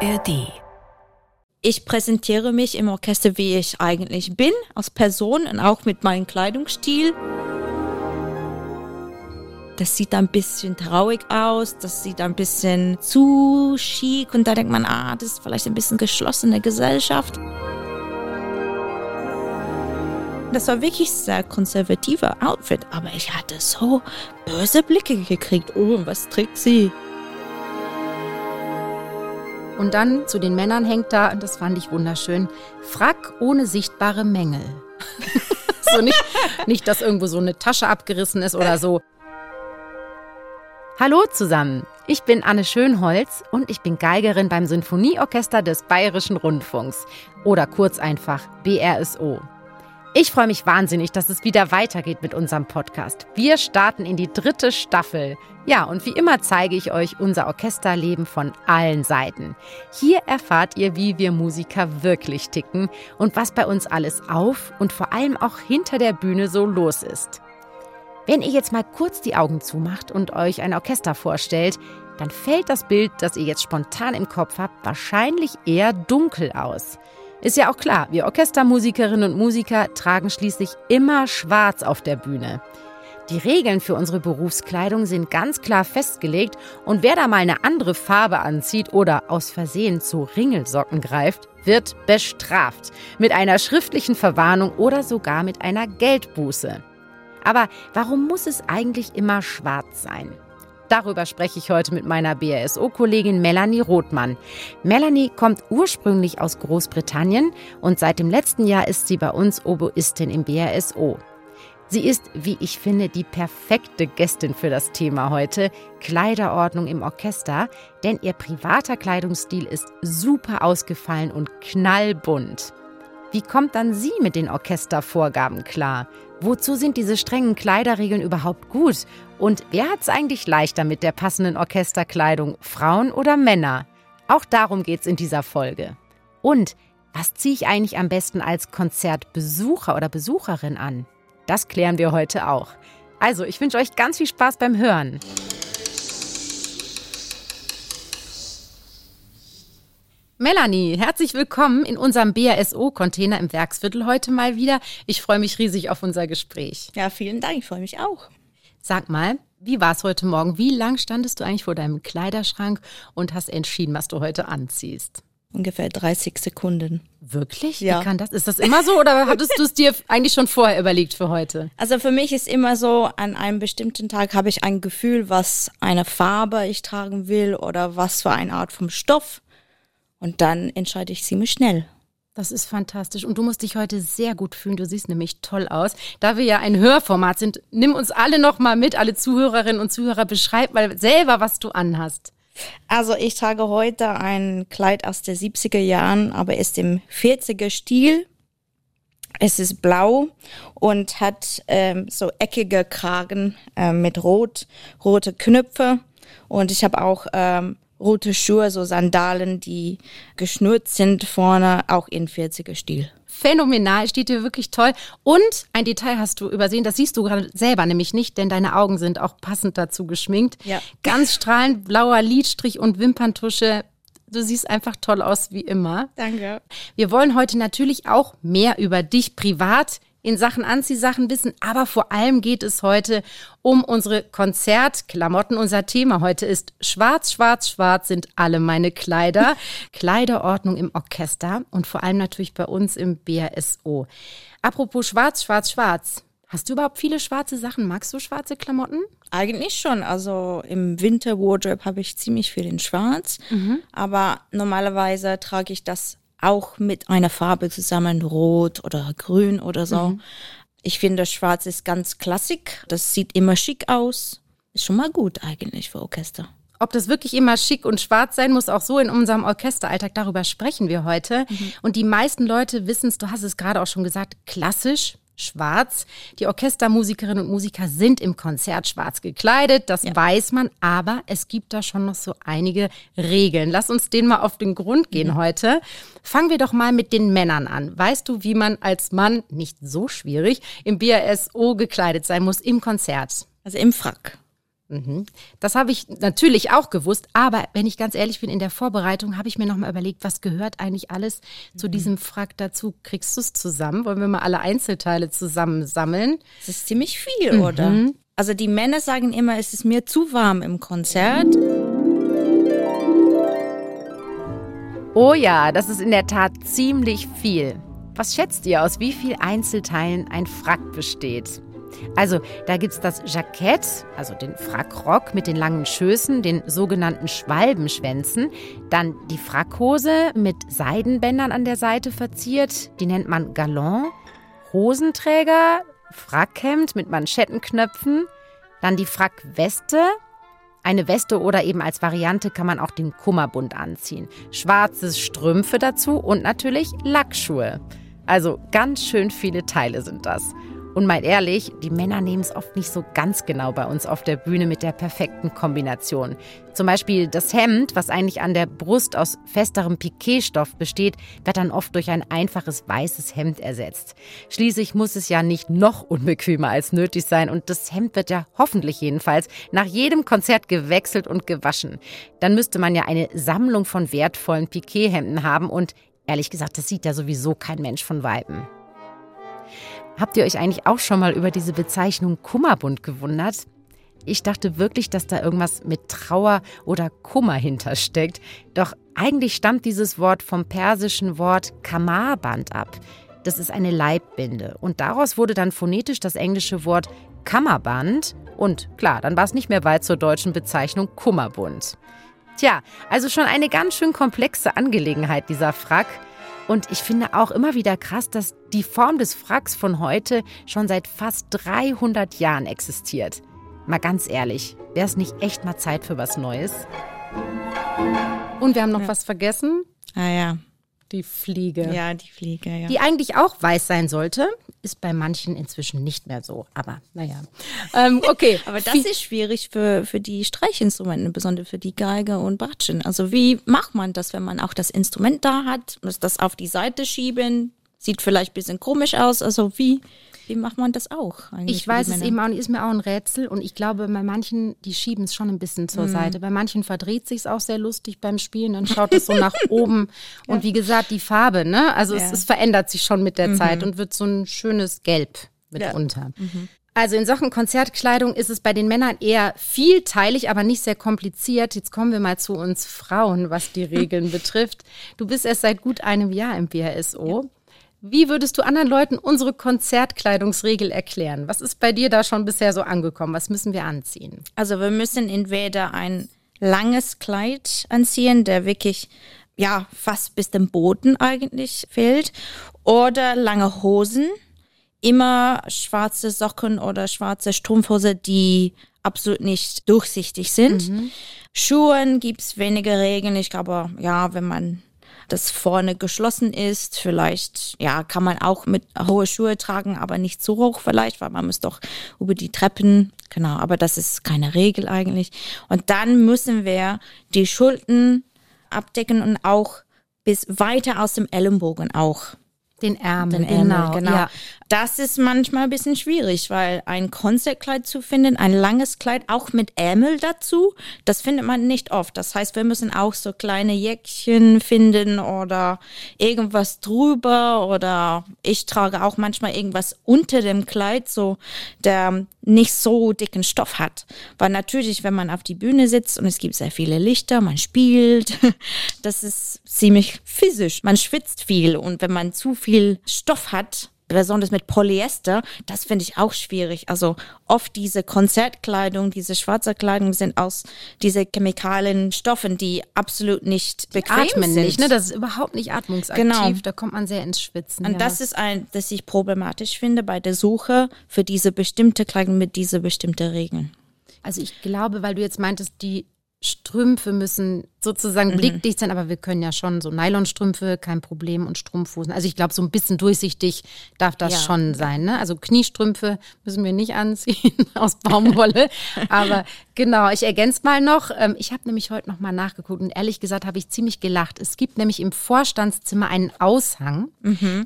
ARD. Ich präsentiere mich im Orchester, wie ich eigentlich bin, als Person und auch mit meinem Kleidungsstil. Das sieht ein bisschen traurig aus, das sieht ein bisschen zu chic und da denkt man, ah, das ist vielleicht ein bisschen geschlossene Gesellschaft. Das war wirklich sehr konservativer Outfit, aber ich hatte so böse Blicke gekriegt. Oh, was trägt sie? Und dann zu den Männern hängt da, und das fand ich wunderschön, Frack ohne sichtbare Mängel. so nicht, nicht, dass irgendwo so eine Tasche abgerissen ist oder so. Hallo zusammen, ich bin Anne Schönholz und ich bin Geigerin beim Sinfonieorchester des Bayerischen Rundfunks oder kurz einfach BRSO. Ich freue mich wahnsinnig, dass es wieder weitergeht mit unserem Podcast. Wir starten in die dritte Staffel. Ja, und wie immer zeige ich euch unser Orchesterleben von allen Seiten. Hier erfahrt ihr, wie wir Musiker wirklich ticken und was bei uns alles auf und vor allem auch hinter der Bühne so los ist. Wenn ihr jetzt mal kurz die Augen zumacht und euch ein Orchester vorstellt, dann fällt das Bild, das ihr jetzt spontan im Kopf habt, wahrscheinlich eher dunkel aus. Ist ja auch klar, wir Orchestermusikerinnen und Musiker tragen schließlich immer schwarz auf der Bühne. Die Regeln für unsere Berufskleidung sind ganz klar festgelegt und wer da mal eine andere Farbe anzieht oder aus Versehen zu Ringelsocken greift, wird bestraft. Mit einer schriftlichen Verwarnung oder sogar mit einer Geldbuße. Aber warum muss es eigentlich immer schwarz sein? Darüber spreche ich heute mit meiner BRSO-Kollegin Melanie Rothmann. Melanie kommt ursprünglich aus Großbritannien und seit dem letzten Jahr ist sie bei uns Oboistin im BRSO. Sie ist, wie ich finde, die perfekte Gästin für das Thema heute, Kleiderordnung im Orchester, denn ihr privater Kleidungsstil ist super ausgefallen und knallbunt. Wie kommt dann sie mit den Orchestervorgaben klar? Wozu sind diese strengen Kleiderregeln überhaupt gut? Und wer hat es eigentlich leichter mit der passenden Orchesterkleidung, Frauen oder Männer? Auch darum geht es in dieser Folge. Und was ziehe ich eigentlich am besten als Konzertbesucher oder Besucherin an? Das klären wir heute auch. Also, ich wünsche euch ganz viel Spaß beim Hören. Melanie, herzlich willkommen in unserem BASO-Container im Werksviertel heute mal wieder. Ich freue mich riesig auf unser Gespräch. Ja, vielen Dank, ich freue mich auch. Sag mal, wie war es heute Morgen? Wie lang standest du eigentlich vor deinem Kleiderschrank und hast entschieden, was du heute anziehst? Ungefähr 30 Sekunden. Wirklich? Ja. Wie kann das? Ist das immer so oder hattest du es dir eigentlich schon vorher überlegt für heute? Also für mich ist immer so, an einem bestimmten Tag habe ich ein Gefühl, was eine Farbe ich tragen will oder was für eine Art vom Stoff. Und dann entscheide ich ziemlich schnell. Das ist fantastisch. Und du musst dich heute sehr gut fühlen. Du siehst nämlich toll aus. Da wir ja ein Hörformat sind, nimm uns alle noch mal mit, alle Zuhörerinnen und Zuhörer, beschreib mal selber, was du anhast. Also ich trage heute ein Kleid aus den 70er Jahren, aber ist im 40er Stil. Es ist blau und hat ähm, so eckige Kragen äh, mit rot, rote Knöpfe. Und ich habe auch ähm, rote Schuhe, so Sandalen, die geschnürt sind vorne, auch in 40er Stil. Phänomenal, steht dir wirklich toll. Und ein Detail hast du übersehen, das siehst du gerade selber nämlich nicht, denn deine Augen sind auch passend dazu geschminkt. Ja. Ganz strahlend blauer Lidstrich und Wimperntusche. Du siehst einfach toll aus wie immer. Danke. Wir wollen heute natürlich auch mehr über dich privat in Sachen Anziehsachen wissen, aber vor allem geht es heute um unsere Konzertklamotten. Unser Thema heute ist Schwarz, Schwarz, Schwarz sind alle meine Kleider. Kleiderordnung im Orchester und vor allem natürlich bei uns im BRSO. Apropos Schwarz, Schwarz, Schwarz. Hast du überhaupt viele schwarze Sachen? Magst du schwarze Klamotten? Eigentlich schon. Also im Winter Wardrobe habe ich ziemlich viel in Schwarz. Mhm. Aber normalerweise trage ich das auch mit einer Farbe zusammen, rot oder grün oder so. Mhm. Ich finde, schwarz ist ganz klassik. Das sieht immer schick aus. Ist schon mal gut eigentlich für Orchester. Ob das wirklich immer schick und schwarz sein muss, auch so in unserem Orchesteralltag, darüber sprechen wir heute. Mhm. Und die meisten Leute wissen es, du hast es gerade auch schon gesagt, klassisch schwarz. Die Orchestermusikerinnen und Musiker sind im Konzert schwarz gekleidet, das ja. weiß man, aber es gibt da schon noch so einige Regeln. Lass uns denen mal auf den Grund gehen mhm. heute. Fangen wir doch mal mit den Männern an. Weißt du, wie man als Mann, nicht so schwierig, im BASO gekleidet sein muss im Konzert? Also im Frack. Mhm. Das habe ich natürlich auch gewusst, aber wenn ich ganz ehrlich bin, in der Vorbereitung habe ich mir nochmal überlegt, was gehört eigentlich alles mhm. zu diesem Frack dazu? Kriegst du es zusammen? Wollen wir mal alle Einzelteile zusammensammeln? Das ist ziemlich viel, mhm. oder? Also die Männer sagen immer, es ist mir zu warm im Konzert. Oh ja, das ist in der Tat ziemlich viel. Was schätzt ihr, aus wie vielen Einzelteilen ein Frack besteht? Also, da gibt es das Jackett, also den Frackrock mit den langen Schößen, den sogenannten Schwalbenschwänzen. Dann die Frackhose mit Seidenbändern an der Seite verziert, die nennt man Galon. Hosenträger, Frackhemd mit Manschettenknöpfen. Dann die Frackweste. Eine Weste oder eben als Variante kann man auch den Kummerbund anziehen. Schwarze Strümpfe dazu und natürlich Lackschuhe. Also ganz schön viele Teile sind das. Und mal ehrlich, die Männer nehmen es oft nicht so ganz genau bei uns auf der Bühne mit der perfekten Kombination. Zum Beispiel das Hemd, was eigentlich an der Brust aus festerem Piquetstoff besteht, wird dann oft durch ein einfaches weißes Hemd ersetzt. Schließlich muss es ja nicht noch unbequemer als nötig sein und das Hemd wird ja hoffentlich jedenfalls nach jedem Konzert gewechselt und gewaschen. Dann müsste man ja eine Sammlung von wertvollen Piquethemden haben und ehrlich gesagt, das sieht ja sowieso kein Mensch von Weiben. Habt ihr euch eigentlich auch schon mal über diese Bezeichnung Kummerbund gewundert? Ich dachte wirklich, dass da irgendwas mit Trauer oder Kummer hintersteckt. Doch eigentlich stammt dieses Wort vom persischen Wort Kamarband ab. Das ist eine Leibbinde. Und daraus wurde dann phonetisch das englische Wort Kammerband. Und klar, dann war es nicht mehr weit zur deutschen Bezeichnung Kummerbund. Tja, also schon eine ganz schön komplexe Angelegenheit, dieser Frack. Und ich finde auch immer wieder krass, dass die Form des Fracks von heute schon seit fast 300 Jahren existiert. Mal ganz ehrlich, wäre es nicht echt mal Zeit für was Neues? Und wir haben noch ja. was vergessen. Ah ja. Die Fliege. Ja, die Fliege, ja. Die eigentlich auch weiß sein sollte, ist bei manchen inzwischen nicht mehr so. Aber naja. Ähm, okay. Aber das ist schwierig für, für die Streichinstrumente, besonders für die Geige und Bratschen. Also wie macht man das, wenn man auch das Instrument da hat, muss das auf die Seite schieben, sieht vielleicht ein bisschen komisch aus. Also wie, wie macht man das auch? Ich weiß es eben auch nicht, ist mir auch ein Rätsel. Und ich glaube, bei manchen, die schieben es schon ein bisschen zur mm. Seite. Bei manchen verdreht sich auch sehr lustig beim Spielen. Dann schaut es so nach oben. Ja. Und wie gesagt, die Farbe, ne? Also ja. es, es, verändert sich schon mit der mhm. Zeit und wird so ein schönes Gelb mitunter. Ja. Mhm. Also in Sachen Konzertkleidung ist es bei den Männern eher vielteilig, aber nicht sehr kompliziert. Jetzt kommen wir mal zu uns Frauen, was die Regeln betrifft. Du bist erst seit gut einem Jahr im BRSO. Wie würdest du anderen Leuten unsere Konzertkleidungsregel erklären? Was ist bei dir da schon bisher so angekommen? Was müssen wir anziehen? Also wir müssen entweder ein langes Kleid anziehen, der wirklich ja fast bis zum Boden eigentlich fällt, oder lange Hosen, immer schwarze Socken oder schwarze Strumpfhose, die absolut nicht durchsichtig sind. Mhm. Schuhen es wenige Regeln. Ich glaube, ja, wenn man das vorne geschlossen ist. Vielleicht, ja, kann man auch mit hohe Schuhe tragen, aber nicht zu hoch vielleicht, weil man muss doch über die Treppen, genau, aber das ist keine Regel eigentlich. Und dann müssen wir die Schulten abdecken und auch bis weiter aus dem Ellenbogen auch. Den Ärmel, Den Ärmel genau. genau. Ja. Das ist manchmal ein bisschen schwierig, weil ein Konzertkleid zu finden, ein langes Kleid auch mit Ärmel dazu, das findet man nicht oft. Das heißt, wir müssen auch so kleine Jäckchen finden oder irgendwas drüber oder ich trage auch manchmal irgendwas unter dem Kleid, so der nicht so dicken Stoff hat. Weil natürlich, wenn man auf die Bühne sitzt und es gibt sehr viele Lichter, man spielt, das ist ziemlich physisch. Man schwitzt viel und wenn man zu viel Stoff hat, besonders mit Polyester, das finde ich auch schwierig. Also oft diese Konzertkleidung, diese schwarze Kleidung sind aus diese chemikalien Stoffen, die absolut nicht die bequem atmen sind. nicht, ne? Das ist überhaupt nicht atmungsaktiv. Genau. Da kommt man sehr ins Schwitzen. Und ja. das ist ein, das ich problematisch finde bei der Suche für diese bestimmte Kleidung mit diese bestimmte Regeln. Also ich glaube, weil du jetzt meintest, die Strümpfe müssen sozusagen Mhm. blickdicht sein, aber wir können ja schon so Nylonstrümpfe, kein Problem, und Strumpfhosen. Also ich glaube, so ein bisschen durchsichtig darf das Ja. schon sein. Ne? Also Kniestrümpfe müssen wir nicht anziehen aus Baumwolle. aber genau, ich ergänze mal noch. Ähm, ich habe nämlich heute noch mal nachgeguckt und ehrlich gesagt habe ich ziemlich gelacht. Es gibt nämlich im Vorstandszimmer einen Aushang.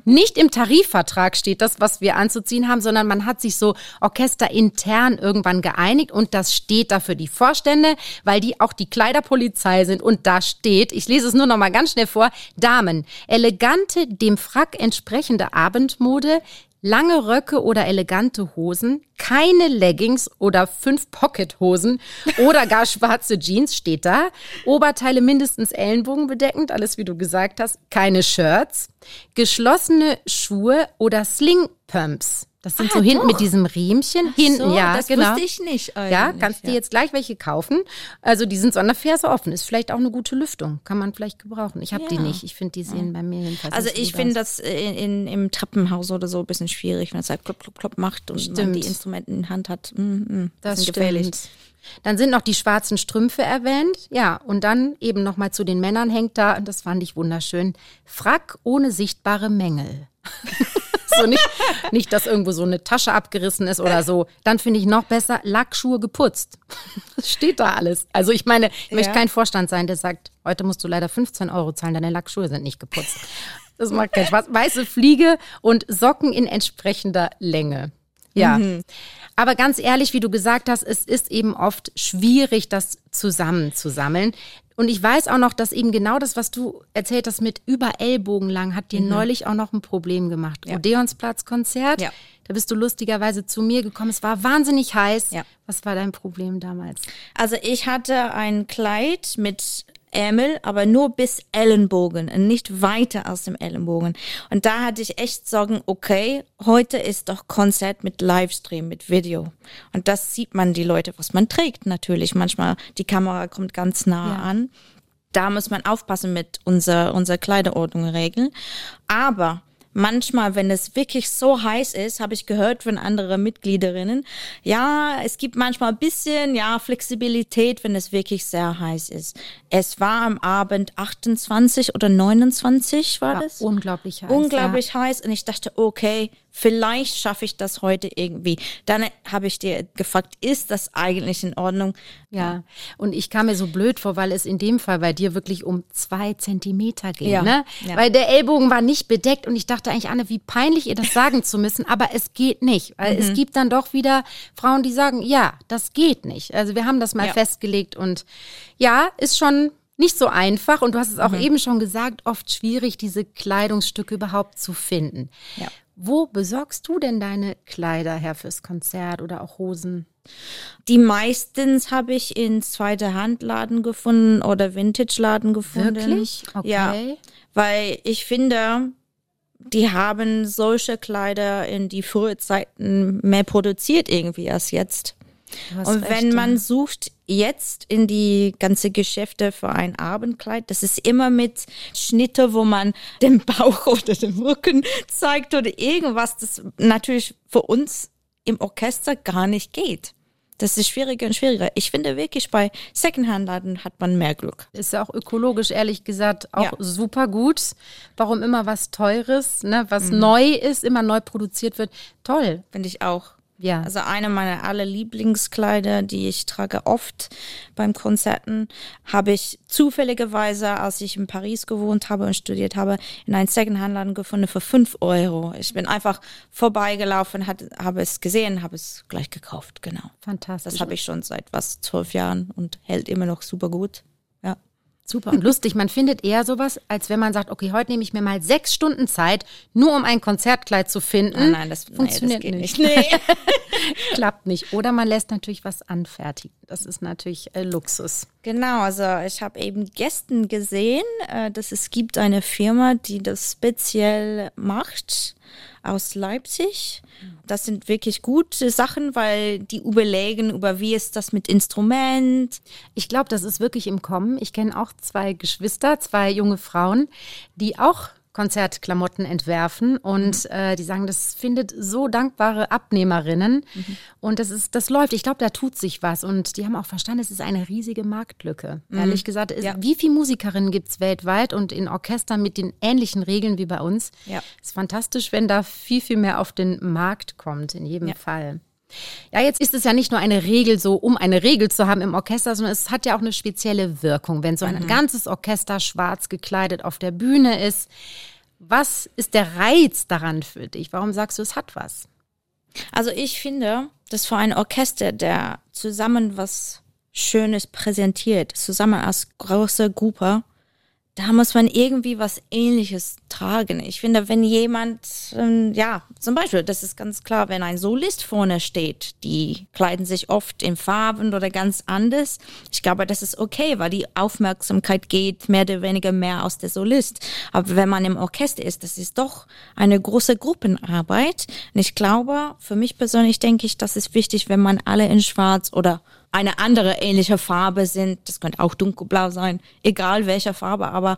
Nicht im Tarifvertrag steht das, was wir anzuziehen haben, sondern man hat sich so orchesterintern irgendwann geeinigt und das steht da für die Vorstände, weil die auch die Kleiderpolizei sind. Und da steht, ich lese es nur noch mal ganz schnell vor, Damen, elegante, dem Frack entsprechende Abendmode, lange Röcke oder elegante Hosen, keine Leggings oder fünf Pockethosen oder gar schwarze Jeans steht da, Oberteile mindestens Ellenbogen bedeckend, alles wie du gesagt hast, keine Shirts, geschlossene Schuhe oder Sling-Pumps. Das sind Ah, so hinten doch. mit diesem Riemchen. Hinten, so, ja, das genau. wusste ich nicht Ja, eigentlich, kannst dir ja. jetzt gleich welche kaufen. Also die sind so an der Ferse offen. Ist vielleicht auch eine gute Lüftung. Kann man vielleicht gebrauchen. Ich habe die Ja. nicht. Ich finde, die sehen bei mir jedenfalls Also ich finde das in, in, im Treppenhaus oder so ein bisschen schwierig, wenn es halt klopp, klopp, klopp macht und man Stimmt. die Instrumente in Hand hat. Mm, mm, Das bisschen stimmt. Dann sind noch die schwarzen Strümpfe erwähnt. Ja, und dann eben noch mal zu den Männern hängt da, und das fand ich wunderschön, Frack ohne sichtbare Mängel. so nicht, nicht, dass irgendwo so eine Tasche abgerissen ist oder so. Dann finde ich noch besser, Lackschuhe geputzt. Das steht da alles. Also ich meine, ich möchte Ja. kein Vorstand sein, der sagt, heute musst du leider 15 Euro zahlen, deine Lackschuhe sind nicht geputzt. Das macht keinen Spaß. Weiße Fliege und Socken in entsprechender Länge. Ja. Aber ganz ehrlich, wie du gesagt hast, es ist eben oft schwierig, das zusammenzusammeln. Und ich weiß auch noch, dass eben genau das, was du erzählt hast mit über Ellbogen lang, hat dir neulich auch noch ein Problem gemacht. Ja. Odeonsplatz-Konzert. Ja. Da bist du lustigerweise zu mir gekommen. Es war wahnsinnig heiß. Ja. Was war dein Problem damals? Also ich hatte ein Kleid mit Ärmel, aber nur bis Ellenbogen und nicht weiter aus dem Ellenbogen. Und da hatte ich echt Sorgen, okay, heute ist doch Konzert mit Livestream, mit Video. Und das sieht man die Leute, was man trägt natürlich. Manchmal die Kamera kommt ganz nah Ja. an. Da muss man aufpassen mit unserer, unserer Kleiderordnung regeln. Aber manchmal, wenn es wirklich so heiß ist, habe ich gehört von anderen Mitgliederinnen, ja, es gibt manchmal ein bisschen, ja, Flexibilität, wenn es wirklich sehr heiß ist. Es war am Abend 28 oder 29 war War das? unglaublich heiß. unglaublich heiß und ich dachte, okay, vielleicht schaffe ich das heute irgendwie. Dann habe ich dir gefragt, ist das eigentlich in Ordnung? Ja, und ich kam mir so blöd vor, weil es in dem Fall bei dir wirklich um zwei Zentimeter ging. Ja, Ne? ja. Weil der Ellbogen war nicht bedeckt und ich dachte eigentlich, Anne, wie peinlich ihr das sagen zu müssen, aber es geht nicht. Weil Mhm. es gibt dann doch wieder Frauen, die sagen, ja, das geht nicht. Also wir haben das mal Ja. festgelegt und ja, ist schon nicht so einfach und du hast es auch Mhm. eben schon gesagt, oft schwierig, diese Kleidungsstücke überhaupt zu finden. Ja. Wo besorgst du denn deine Kleider her fürs Konzert oder auch Hosen? Die meistens habe ich in zweiter Handladen gefunden oder Vintage-Laden gefunden. Wirklich? Okay. Ja, weil ich finde, die haben solche Kleider in die frühe Zeiten mehr produziert irgendwie als jetzt. Und recht, wenn ja. man sucht jetzt in die ganze Geschäfte für ein Abendkleid, das ist immer mit Schnitte, wo man den Bauch oder den Rücken zeigt oder irgendwas, das natürlich für uns im Orchester gar nicht geht. Das ist schwieriger und schwieriger. Ich finde wirklich, bei Secondhand-Laden hat man mehr Glück. Ist ja auch ökologisch, ehrlich gesagt, auch Ja. super gut. Warum immer was Teures, ne, was Mhm. neu ist, immer neu produziert wird. Toll. Finde ich auch. Ja. Also eine meiner aller Lieblingskleider, die ich trage oft beim Konzerten, habe ich zufälligerweise, als ich in Paris gewohnt habe und studiert habe, in einem Secondhand-Laden gefunden für 5 Euro. Ich bin einfach vorbeigelaufen, hat, habe es gesehen, habe es gleich gekauft, genau. Fantastisch. Das habe ich schon seit was, zwölf Jahren und hält immer noch super gut. Super und lustig. Man findet eher sowas, als wenn man sagt, okay, heute nehme ich mir mal sechs Stunden Zeit, nur um ein Konzertkleid zu finden. Nein, nein, das, funktioniert nee, das nicht. nicht. Nee. Klappt nicht. Oder man lässt natürlich was anfertigen. Das ist natürlich äh, Luxus. Genau, also ich habe eben gestern gesehen, äh, dass es gibt eine Firma, die das speziell macht aus Leipzig. Das sind wirklich gute Sachen, weil die überlegen über wie ist das mit Instrument. Ich glaube, das ist wirklich im Kommen. Ich kenne auch zwei Geschwister, zwei junge Frauen, die auch Konzertklamotten entwerfen und mhm. äh, die sagen, das findet so dankbare Abnehmerinnen mhm. und das ist, das läuft. Ich glaube, da tut sich was und die haben auch verstanden, es ist eine riesige Marktlücke. Mhm. Ehrlich gesagt, ist, ja. wie viele Musikerinnen gibt es weltweit und in Orchestern mit den ähnlichen Regeln wie bei uns? Ja. Ist fantastisch, wenn da viel, viel mehr auf den Markt kommt, in jedem ja. Fall. Ja, jetzt ist es ja nicht nur eine Regel so, um eine Regel zu haben im Orchester, sondern es hat ja auch eine spezielle Wirkung, wenn so ein mhm. ganzes Orchester schwarz gekleidet auf der Bühne ist. Was ist der Reiz daran für dich? Warum sagst du, es hat was? Also ich finde, dass für ein Orchester, der zusammen was Schönes präsentiert, zusammen als große Gruppe, da muss man irgendwie was Ähnliches tragen. Ich finde, wenn jemand, ähm, ja, zum Beispiel, das ist ganz klar, wenn ein Solist vorne steht, die kleiden sich oft in Farben oder ganz anders. Ich glaube, das ist okay, weil die Aufmerksamkeit geht mehr oder weniger mehr aus der Solist. Aber wenn man im Orchester ist, das ist doch eine große Gruppenarbeit. Und ich glaube, für mich persönlich denke ich, das ist wichtig, wenn man alle in Schwarz oder eine andere ähnliche Farbe sind. Das könnte auch dunkelblau sein, egal welcher Farbe, aber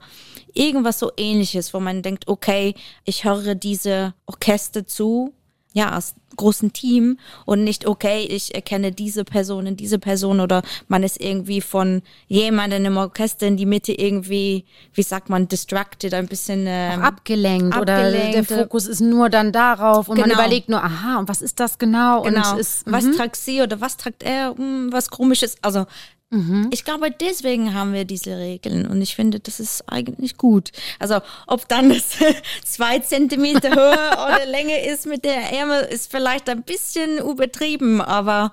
irgendwas so ähnliches, wo man denkt, okay, ich höre diese Orchester zu ja, als großen Team und nicht, okay, ich erkenne diese Person in diese Person oder man ist irgendwie von jemandem im Orchester in die Mitte irgendwie, wie sagt man, distracted, ein bisschen ähm, abgelenkt, abgelenkt, oder der Fokus ist nur dann darauf und genau. man überlegt nur, aha, und was ist das genau? genau. Und ist, was -hmm. tragt sie oder was tragt er, hm, was komisches, also Mhm. Ich glaube, deswegen haben wir diese Regeln und ich finde, das ist eigentlich gut. Also ob dann das zwei Zentimeter höher oder länger ist mit der Ärmel, ist vielleicht ein bisschen übertrieben, aber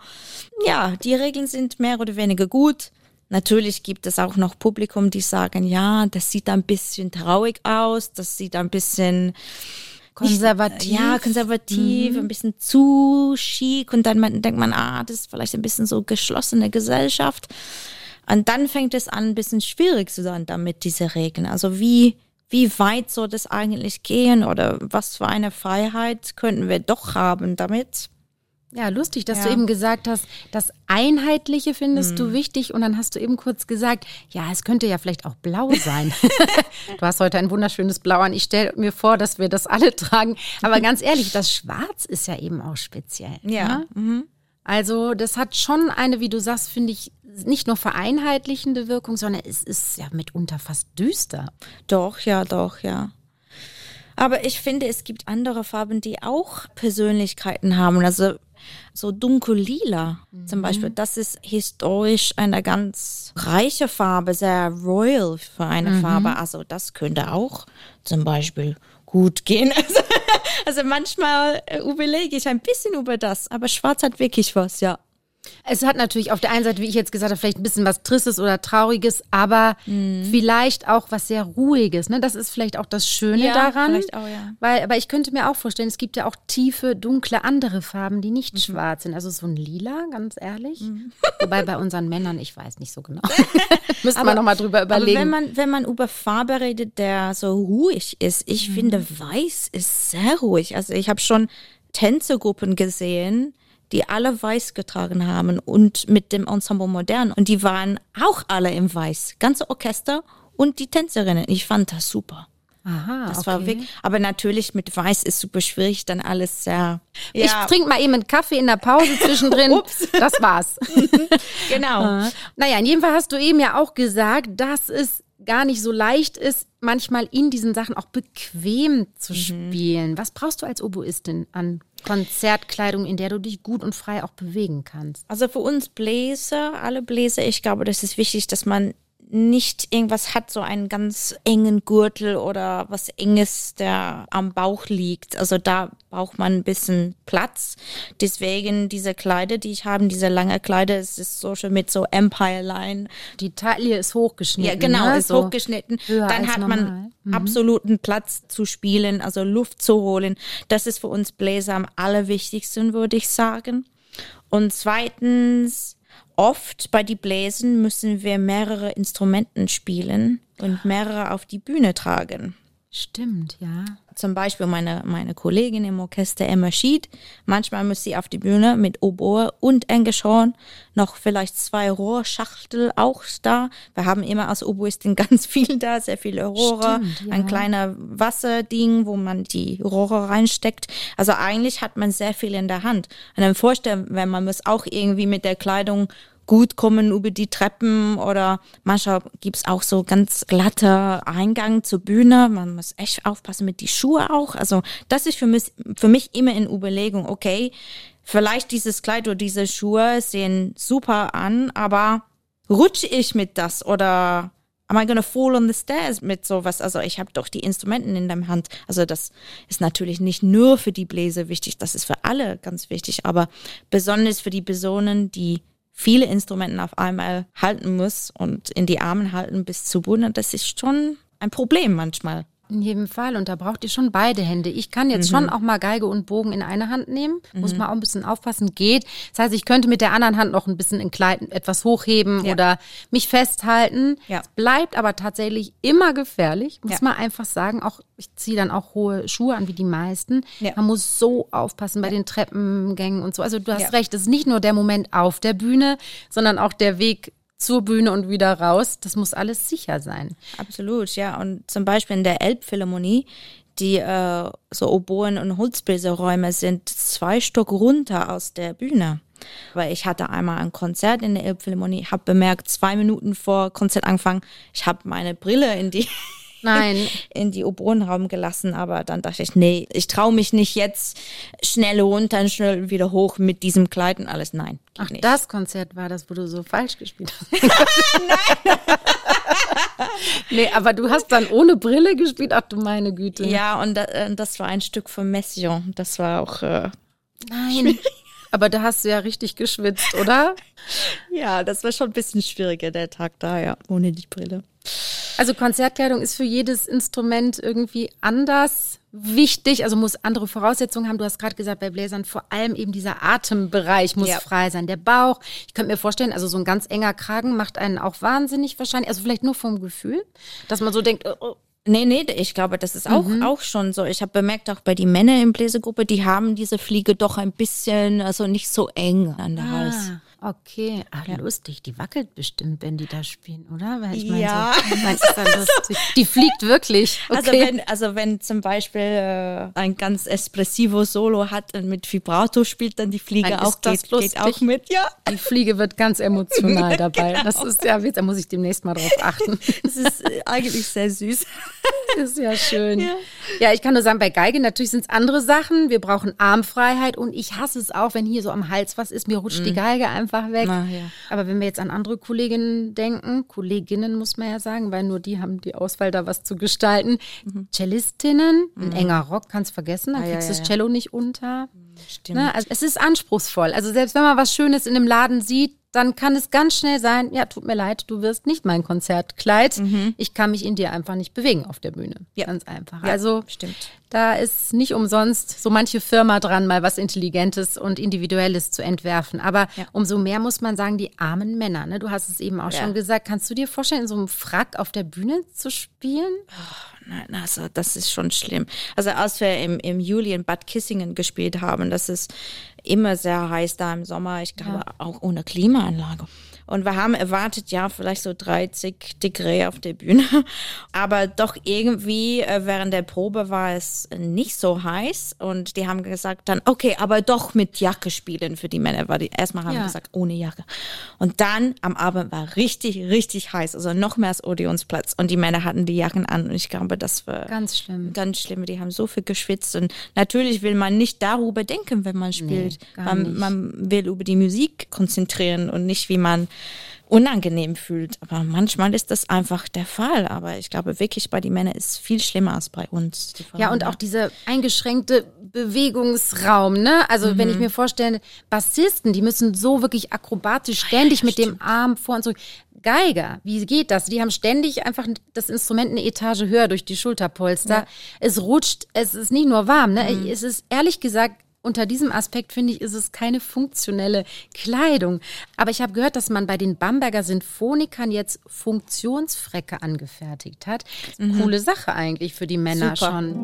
ja, die Regeln sind mehr oder weniger gut. Natürlich gibt es auch noch Publikum, die sagen, ja, das sieht ein bisschen traurig aus, das sieht ein bisschen Konservativ. ja, konservativ, mhm. ein bisschen zu chic und dann denkt man, ah, das ist vielleicht ein bisschen so geschlossene Gesellschaft. Und dann fängt es an, ein bisschen schwierig zu sein damit, diese Regeln. Also wie, wie weit soll das eigentlich gehen oder was für eine Freiheit könnten wir doch haben damit? Ja, lustig, dass ja. du eben gesagt hast, das Einheitliche findest mhm. du wichtig und dann hast du eben kurz gesagt, ja, es könnte ja vielleicht auch blau sein. du hast heute ein wunderschönes Blau an. Ich stelle mir vor, dass wir das alle tragen. Aber ganz ehrlich, das Schwarz ist ja eben auch speziell. Ja. Ne? Mhm. Also das hat schon eine, wie du sagst, finde ich, nicht nur vereinheitlichende Wirkung, sondern es ist ja mitunter fast düster. Doch, ja, doch, ja. Aber ich finde, es gibt andere Farben, die auch Persönlichkeiten haben. Also so dunkel-lila mhm. zum Beispiel. Das ist historisch eine ganz reiche Farbe, sehr royal für eine mhm. Farbe. Also das könnte auch zum Beispiel gut gehen. Also, also manchmal äh, überlege ich ein bisschen über das, aber Schwarz hat wirklich was, ja. Es hat natürlich auf der einen Seite, wie ich jetzt gesagt habe, vielleicht ein bisschen was Tristes oder Trauriges, aber mhm. vielleicht auch was sehr Ruhiges. Ne? Das ist vielleicht auch das Schöne ja, daran. Vielleicht auch, ja. Weil, aber ich könnte mir auch vorstellen, es gibt ja auch tiefe, dunkle andere Farben, die nicht mhm. schwarz sind. Also so ein Lila, ganz ehrlich. Mhm. Wobei bei unseren Männern, ich weiß nicht so genau. Müssen wir nochmal drüber überlegen. Aber wenn man, wenn man über Farbe redet, der so ruhig ist, ich mhm. finde, weiß ist sehr ruhig. Also ich habe schon Tänzergruppen gesehen, die alle weiß getragen haben und mit dem Ensemble Modern. Und die waren auch alle im Weiß. Ganze Orchester und die Tänzerinnen. Ich fand das super. Aha, das okay. war wirklich, aber natürlich mit Weiß ist super schwierig, dann alles sehr. Ja. Ich trinke mal eben einen Kaffee in der Pause zwischendrin. Ups. Das war's. genau. naja, in jedem Fall hast du eben ja auch gesagt, dass es gar nicht so leicht ist, manchmal in diesen Sachen auch bequem zu mhm. spielen. Was brauchst du als Oboistin an Konzertkleidung, in der du dich gut und frei auch bewegen kannst? Also für uns Bläser, alle Bläser, ich glaube, das ist wichtig, dass man nicht irgendwas hat, so einen ganz engen Gürtel oder was Enges, der am Bauch liegt. Also da braucht man ein bisschen Platz. Deswegen diese Kleider, die ich habe, diese lange Kleider, es ist so schön mit so Empire Line. Die Taille ist hochgeschnitten. Ja, genau, ne? ist so hochgeschnitten. Dann hat man mhm. absoluten Platz zu spielen, also Luft zu holen. Das ist für uns Bläser am allerwichtigsten, würde ich sagen. Und zweitens, oft bei die Bläsen müssen wir mehrere Instrumenten spielen und mehrere auf die Bühne tragen. Stimmt, ja. Zum Beispiel meine, meine Kollegin im Orchester Emma Schied. Manchmal muss sie auf die Bühne mit Oboe und Engelschorn, noch vielleicht zwei Rohrschachtel auch da. Wir haben immer als Oboistin ganz viel da, sehr viele Rohre, Stimmt, ja. ein kleiner Wasserding, wo man die Rohre reinsteckt. Also eigentlich hat man sehr viel in der Hand. Und dann vorstellen, wenn man muss auch irgendwie mit der Kleidung gut kommen über die Treppen oder manchmal gibt's auch so ganz glatte Eingang zur Bühne. Man muss echt aufpassen mit die Schuhe auch. Also das ist für mich, für mich immer in Überlegung, okay, vielleicht dieses Kleid oder diese Schuhe sehen super an, aber rutsche ich mit das oder am I gonna fall on the stairs mit sowas? Also ich habe doch die Instrumenten in der Hand. Also das ist natürlich nicht nur für die Bläser wichtig, das ist für alle ganz wichtig, aber besonders für die Personen, die viele Instrumente auf einmal halten muss und in die Armen halten bis zur Bühne, das ist schon ein Problem manchmal. In jedem Fall. Und da braucht ihr schon beide Hände. Ich kann jetzt schon auch mal Geige und Bogen in eine Hand nehmen. Muss man auch ein bisschen aufpassen. Geht. Das heißt, ich könnte mit der anderen Hand noch ein bisschen in Kleid etwas hochheben Ja. oder mich festhalten. Ja. Es bleibt aber tatsächlich immer gefährlich. Muss Ja. man einfach sagen. Auch, ich ziehe dann auch hohe Schuhe an wie die meisten. Man muss so aufpassen bei den Treppengängen und so. Also du hast recht. Es ist nicht nur der Moment auf der Bühne, sondern auch der Weg zur Bühne und wieder raus. Das muss alles sicher sein. Absolut, ja. Und zum Beispiel in der Elbphilharmonie, die äh, so Oboen- und Holzbläserräume sind zwei Stück runter aus der Bühne. Weil ich hatte einmal ein Konzert in der Elbphilharmonie, habe bemerkt, zwei Minuten vor Konzertanfang, ich habe meine Brille in die Nein. in die Oboenraum gelassen, aber dann dachte ich, nee, ich traue mich nicht jetzt schnell runter und schnell wieder hoch mit diesem Kleid und alles. Nein, Ach, nicht. das Konzert war das, wo du so falsch gespielt hast. Nein. nee, aber du hast dann ohne Brille gespielt. Ach du meine Güte. ja, und äh, das war ein Stück von Mession. Das war auch äh, Nein. Aber da hast du ja richtig geschwitzt, oder? Ja, das war schon ein bisschen schwieriger, der Tag da, ja, ohne die Brille. Also Konzertkleidung ist für jedes Instrument irgendwie anders wichtig, also muss andere Voraussetzungen haben. Du hast gerade gesagt, bei Bläsern vor allem eben dieser Atembereich muss Ja. frei sein, der Bauch. Ich könnte mir vorstellen, also so ein ganz enger Kragen macht einen auch wahnsinnig wahrscheinlich, also vielleicht nur vom Gefühl, dass man so denkt, oh, oh, Nee, nee, ich glaube, das ist auch, auch schon so. Ich habe bemerkt, auch bei den Männern in Bläsergruppe, die haben diese Fliege doch ein bisschen, also nicht so eng an der Hals. Okay. Ach, lustig. Die wackelt bestimmt, wenn die da spielen, oder? Weil ich meine, Ja. so, ich mein, lustig. Die fliegt wirklich. Okay. Also wenn, also wenn zum Beispiel äh, ein ganz espressivo Solo hat und mit Vibrato spielt, dann die Fliege Dann auch das geht, geht auch mit, ja. die Fliege wird ganz emotional dabei. Das ist ja da muss ich demnächst mal drauf achten. Das ist äh, eigentlich sehr süß. ist ja schön. Ja. ich kann nur sagen, bei Geige natürlich sind es andere Sachen. Wir brauchen Armfreiheit und ich hasse es auch, wenn hier so am Hals was ist, mir rutscht die Geige einfach weg. Na, ja. Aber wenn wir jetzt an andere Kolleginnen denken, Kolleginnen muss man ja sagen, weil nur die haben die Auswahl, da was zu gestalten. Cellistinnen, ein enger Rock, kannst vergessen, dann Ah, kriegst du ja, das. Cello nicht unter. Stimmt. Ne? Also es ist anspruchsvoll. Also selbst wenn man was Schönes in einem Laden sieht, dann kann es ganz schnell sein, ja, tut mir leid, du wirst nicht mein Konzertkleid. Ich kann mich in dir einfach nicht bewegen auf der Bühne. Mhm. Ja. Ganz einfach. Ja, also stimmt. da ist nicht umsonst so manche Firma dran, mal was Intelligentes und Individuelles zu entwerfen. Aber Ja. umso mehr muss man sagen, die armen Männer. Ne? Du hast es eben auch Ja. schon gesagt. Kannst du dir vorstellen, in so einem Frack auf der Bühne zu spielen? Nein, also das ist schon schlimm. Also als wir im, im Juli in Bad Kissingen gespielt haben, das ist immer sehr heiß da im Sommer, ich glaube auch ohne Klimaanlage. Und wir haben erwartet, ja, vielleicht so 30 Degree auf der Bühne. Aber doch irgendwie äh, während der Probe war es nicht so heiß. Und die haben gesagt dann, okay, aber doch mit Jacke spielen für die Männer. Weil die erstmal haben Ja. gesagt, ohne Jacke. Und dann am Abend war richtig, richtig heiß. Also noch mehr als Odeonsplatz. Und die Männer hatten die Jacken an. Und ich glaube, das war Ganz schlimm. ganz schlimm. Die haben so viel geschwitzt. Und natürlich will man nicht darüber denken, wenn man spielt. gar man, man will über die Musik konzentrieren und nicht, wie man unangenehm fühlt. Aber manchmal ist das einfach der Fall. Aber ich glaube wirklich, bei den Männern ist es viel schlimmer als bei uns. Ja, und auch dieser eingeschränkte Bewegungsraum, ne? Also wenn ich Mhm. mir vorstelle, Bassisten, die müssen so wirklich akrobatisch ständig mit dem Arm vor und zurück. Geiger, wie geht das? Die haben ständig einfach das Instrument eine Etage höher durch die Schulterpolster. Es rutscht, es ist nicht nur warm, ne? Mhm. Es ist ehrlich gesagt unter diesem Aspekt finde ich, ist es keine funktionelle Kleidung. Aber ich habe gehört, dass man bei den Bamberger Sinfonikern jetzt Funktionsfrecke angefertigt hat. Mhm. Coole Sache eigentlich für die Männer Super. schon.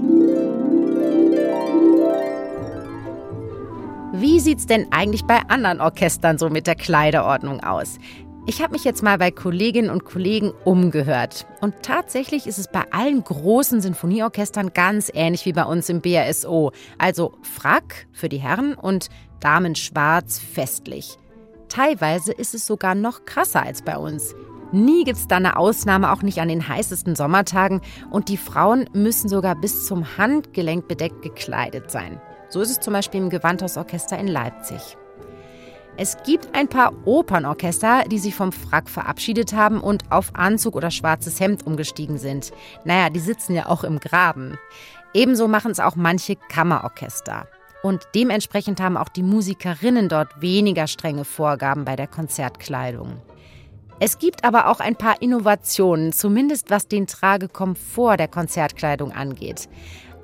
Wie sieht's denn eigentlich bei anderen Orchestern so mit der Kleiderordnung aus? Ich habe mich jetzt mal bei Kolleginnen und Kollegen umgehört. Und tatsächlich ist es bei allen großen Sinfonieorchestern ganz ähnlich wie bei uns im BRSO. Also Frack für die Herren und Damen schwarz festlich. Teilweise ist es sogar noch krasser als bei uns. Nie gibt es da eine Ausnahme, auch nicht an den heißesten Sommertagen. Und die Frauen müssen sogar bis zum Handgelenk bedeckt gekleidet sein. So ist es zum Beispiel im Gewandhausorchester in Leipzig. Es gibt ein paar Opernorchester, die sich vom Frack verabschiedet haben und auf Anzug oder schwarzes Hemd umgestiegen sind. Naja, die sitzen ja auch im Graben. Ebenso machen es auch manche Kammerorchester. Und dementsprechend haben auch die Musikerinnen dort weniger strenge Vorgaben bei der Konzertkleidung. Es gibt aber auch ein paar Innovationen, zumindest was den Tragekomfort der Konzertkleidung angeht.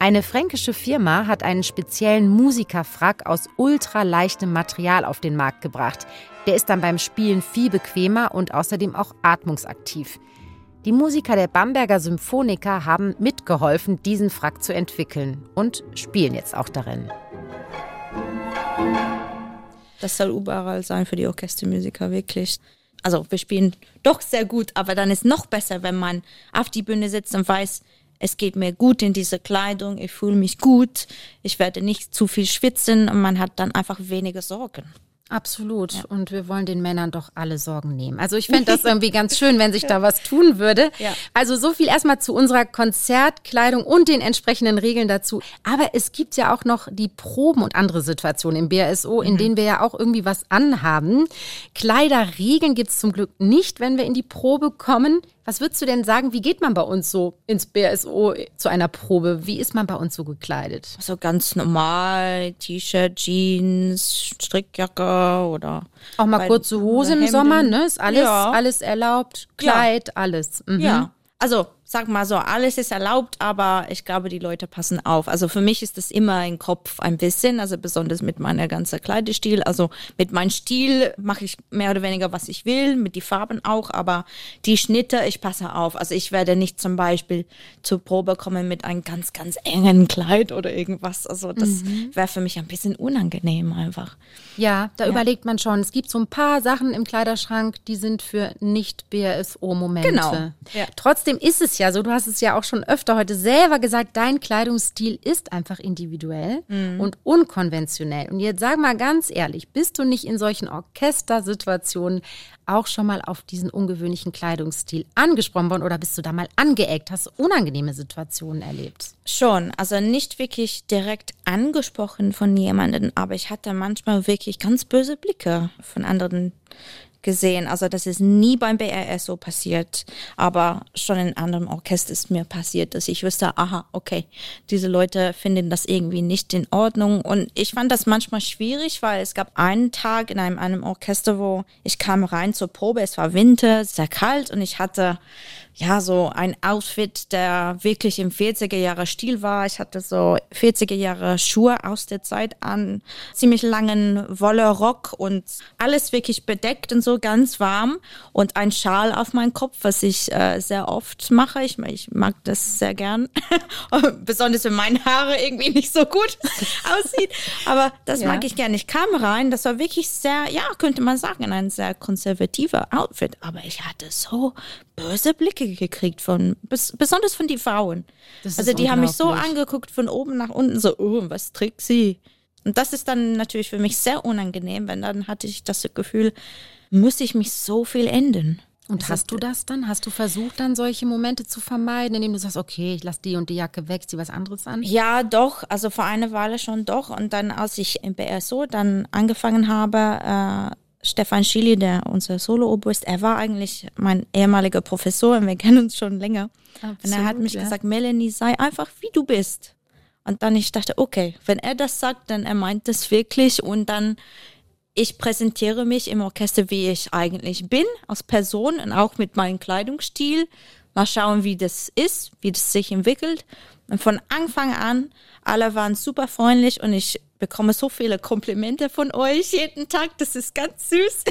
Eine fränkische Firma hat einen speziellen Musikerfrack aus ultraleichtem Material auf den Markt gebracht. Der ist dann beim Spielen viel bequemer und außerdem auch atmungsaktiv. Die Musiker der Bamberger Symphoniker haben mitgeholfen, diesen Frack zu entwickeln und spielen jetzt auch darin. Das soll überall sein für die Orchestermusiker, wirklich. Also wir spielen doch sehr gut, aber dann ist noch besser, wenn man auf die Bühne sitzt und weiß, es geht mir gut in dieser Kleidung, ich fühle mich gut, ich werde nicht zu viel schwitzen und man hat dann einfach weniger Sorgen. Absolut. Ja. Und wir wollen den Männern doch alle Sorgen nehmen. Also ich fände das irgendwie ganz schön, wenn sich da was tun würde. Ja. Also so viel erstmal zu unserer Konzertkleidung und den entsprechenden Regeln dazu. Aber es gibt ja auch noch die Proben und andere Situationen im BSO, in mhm. denen wir ja auch irgendwie was anhaben. Kleiderregeln gibt es zum Glück nicht, wenn wir in die Probe kommen. Was würdest du denn sagen, wie geht man bei uns so ins BSO zu einer Probe? Wie ist man bei uns so gekleidet? So ganz normal, T-Shirt, Jeans, Strickjacke oder auch mal kurze Hose im Sommer, ne? Ist alles ja. alles erlaubt, Kleid, ja. alles. Mhm. Ja. Also sag mal so, alles ist erlaubt, aber ich glaube, die Leute passen auf. Also für mich ist das immer im Kopf ein bisschen, also besonders mit meiner ganzen Kleidestil. Also mit meinem Stil mache ich mehr oder weniger, was ich will, mit die Farben auch, aber die Schnitte, ich passe auf. Also ich werde nicht zum Beispiel zur Probe kommen mit einem ganz, ganz engen Kleid oder irgendwas. Also das mhm. wäre für mich ein bisschen unangenehm einfach. Ja, da ja. überlegt man schon. Es gibt so ein paar Sachen im Kleiderschrank, die sind für nicht BSO-Momente. Genau. Ja. Trotzdem ist es ja ja so, du hast es ja auch schon öfter heute selber gesagt, dein Kleidungsstil ist einfach individuell mhm. und unkonventionell. Und jetzt sag mal ganz ehrlich, bist du nicht in solchen Orchestersituationen auch schon mal auf diesen ungewöhnlichen Kleidungsstil angesprochen worden oder bist du da mal angeeckt? Hast du unangenehme Situationen erlebt? Schon, also nicht wirklich direkt angesprochen von jemandem, aber ich hatte manchmal wirklich ganz böse Blicke von anderen gesehen. Also das ist nie beim BRS so passiert, aber schon in anderen Orchester ist mir passiert, dass ich wusste, aha, okay, diese Leute finden das irgendwie nicht in Ordnung. Und ich fand das manchmal schwierig, weil es gab einen Tag in einem, einem Orchester, wo ich kam rein zur Probe, es war Winter, sehr kalt und ich hatte ja, so ein Outfit, der wirklich im 40er Jahre Stil war. Ich hatte so 40er Jahre Schuhe aus der Zeit an, ziemlich langen Wolle-Rock und alles wirklich bedeckt und so ganz warm und ein Schal auf meinen Kopf, was ich äh, sehr oft mache. Ich, ich mag das sehr gern, besonders wenn meine Haare irgendwie nicht so gut aussieht. Aber das ja. mag ich gerne. Ich kam rein, das war wirklich sehr, ja, könnte man sagen, ein sehr konservativer Outfit. Aber ich hatte so böse Blicke gekriegt von, besonders von den Frauen. Also die haben mich so angeguckt von oben nach unten, so, oh, was trägt sie? Und das ist dann natürlich für mich sehr unangenehm, wenn dann hatte ich das Gefühl, muss ich mich so viel ändern. Und hast du das dann? Hast du versucht, dann solche Momente zu vermeiden, indem du sagst, okay, ich lasse die und die Jacke weg, zieh was anderes an? Ja, doch. Also vor einer Weile schon doch. Und dann, als ich im BSO dann angefangen habe, äh, Stefan Schili, der unser Solo-Obo ist, er war eigentlich mein ehemaliger Professor und wir kennen uns schon länger. Absolut, und er hat mich ja. gesagt, Melanie, sei einfach wie du bist. Und dann ich dachte, okay, wenn er das sagt, dann er meint das wirklich und dann ich präsentiere mich im Orchester, wie ich eigentlich bin, als Person und auch mit meinem Kleidungsstil. Mal schauen, wie das ist, wie das sich entwickelt. Und von Anfang an, alle waren super freundlich und ich bekomme so viele Komplimente von euch jeden Tag. Das ist ganz süß.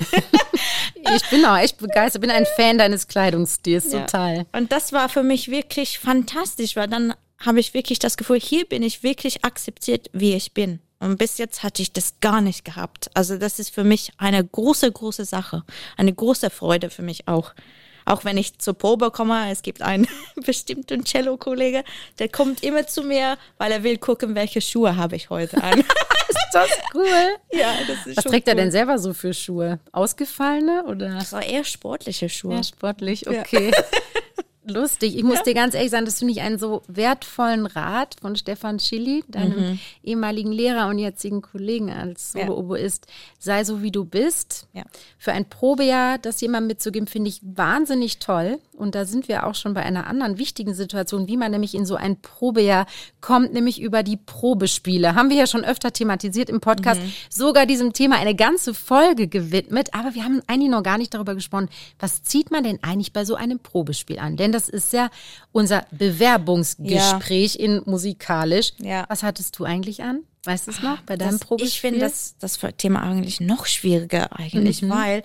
ich bin auch echt begeistert, bin ein Fan deines Kleidungsstils, ja. total. Und das war für mich wirklich fantastisch, weil dann habe ich wirklich das Gefühl, hier bin ich wirklich akzeptiert, wie ich bin. Und bis jetzt hatte ich das gar nicht gehabt. Also das ist für mich eine große, große Sache. Eine große Freude für mich auch. Auch wenn ich zur Probe komme, es gibt einen bestimmten Cello-Kollege, der kommt immer zu mir, weil er will gucken, welche Schuhe habe ich heute an. ist das cool? Ja, das ist Was trägt cool. er denn selber so für Schuhe? Ausgefallene oder? Das war eher sportliche Schuhe. Eher sportlich, okay. Ja. lustig. Ich muss ja. dir ganz ehrlich sagen, das finde ich einen so wertvollen Rat von Stefan Schilly, deinem mhm. ehemaligen Lehrer und jetzigen Kollegen als. Ja. Sei so, wie du bist. Ja. Für ein Probejahr, das jemand mitzugeben, finde ich wahnsinnig toll. Und da sind wir auch schon bei einer anderen wichtigen Situation, wie man nämlich in so ein Probejahr kommt, nämlich über die Probespiele. Haben wir ja schon öfter thematisiert im Podcast, mhm. sogar diesem Thema eine ganze Folge gewidmet. Aber wir haben eigentlich noch gar nicht darüber gesprochen, was zieht man denn eigentlich bei so einem Probespiel an? Denn das ist ja unser Bewerbungsgespräch ja. in musikalisch. Ja. Was hattest du eigentlich an? Weißt du es noch bei deinem das, Probespiel? Ich finde das, das Thema eigentlich noch schwieriger eigentlich, mhm. weil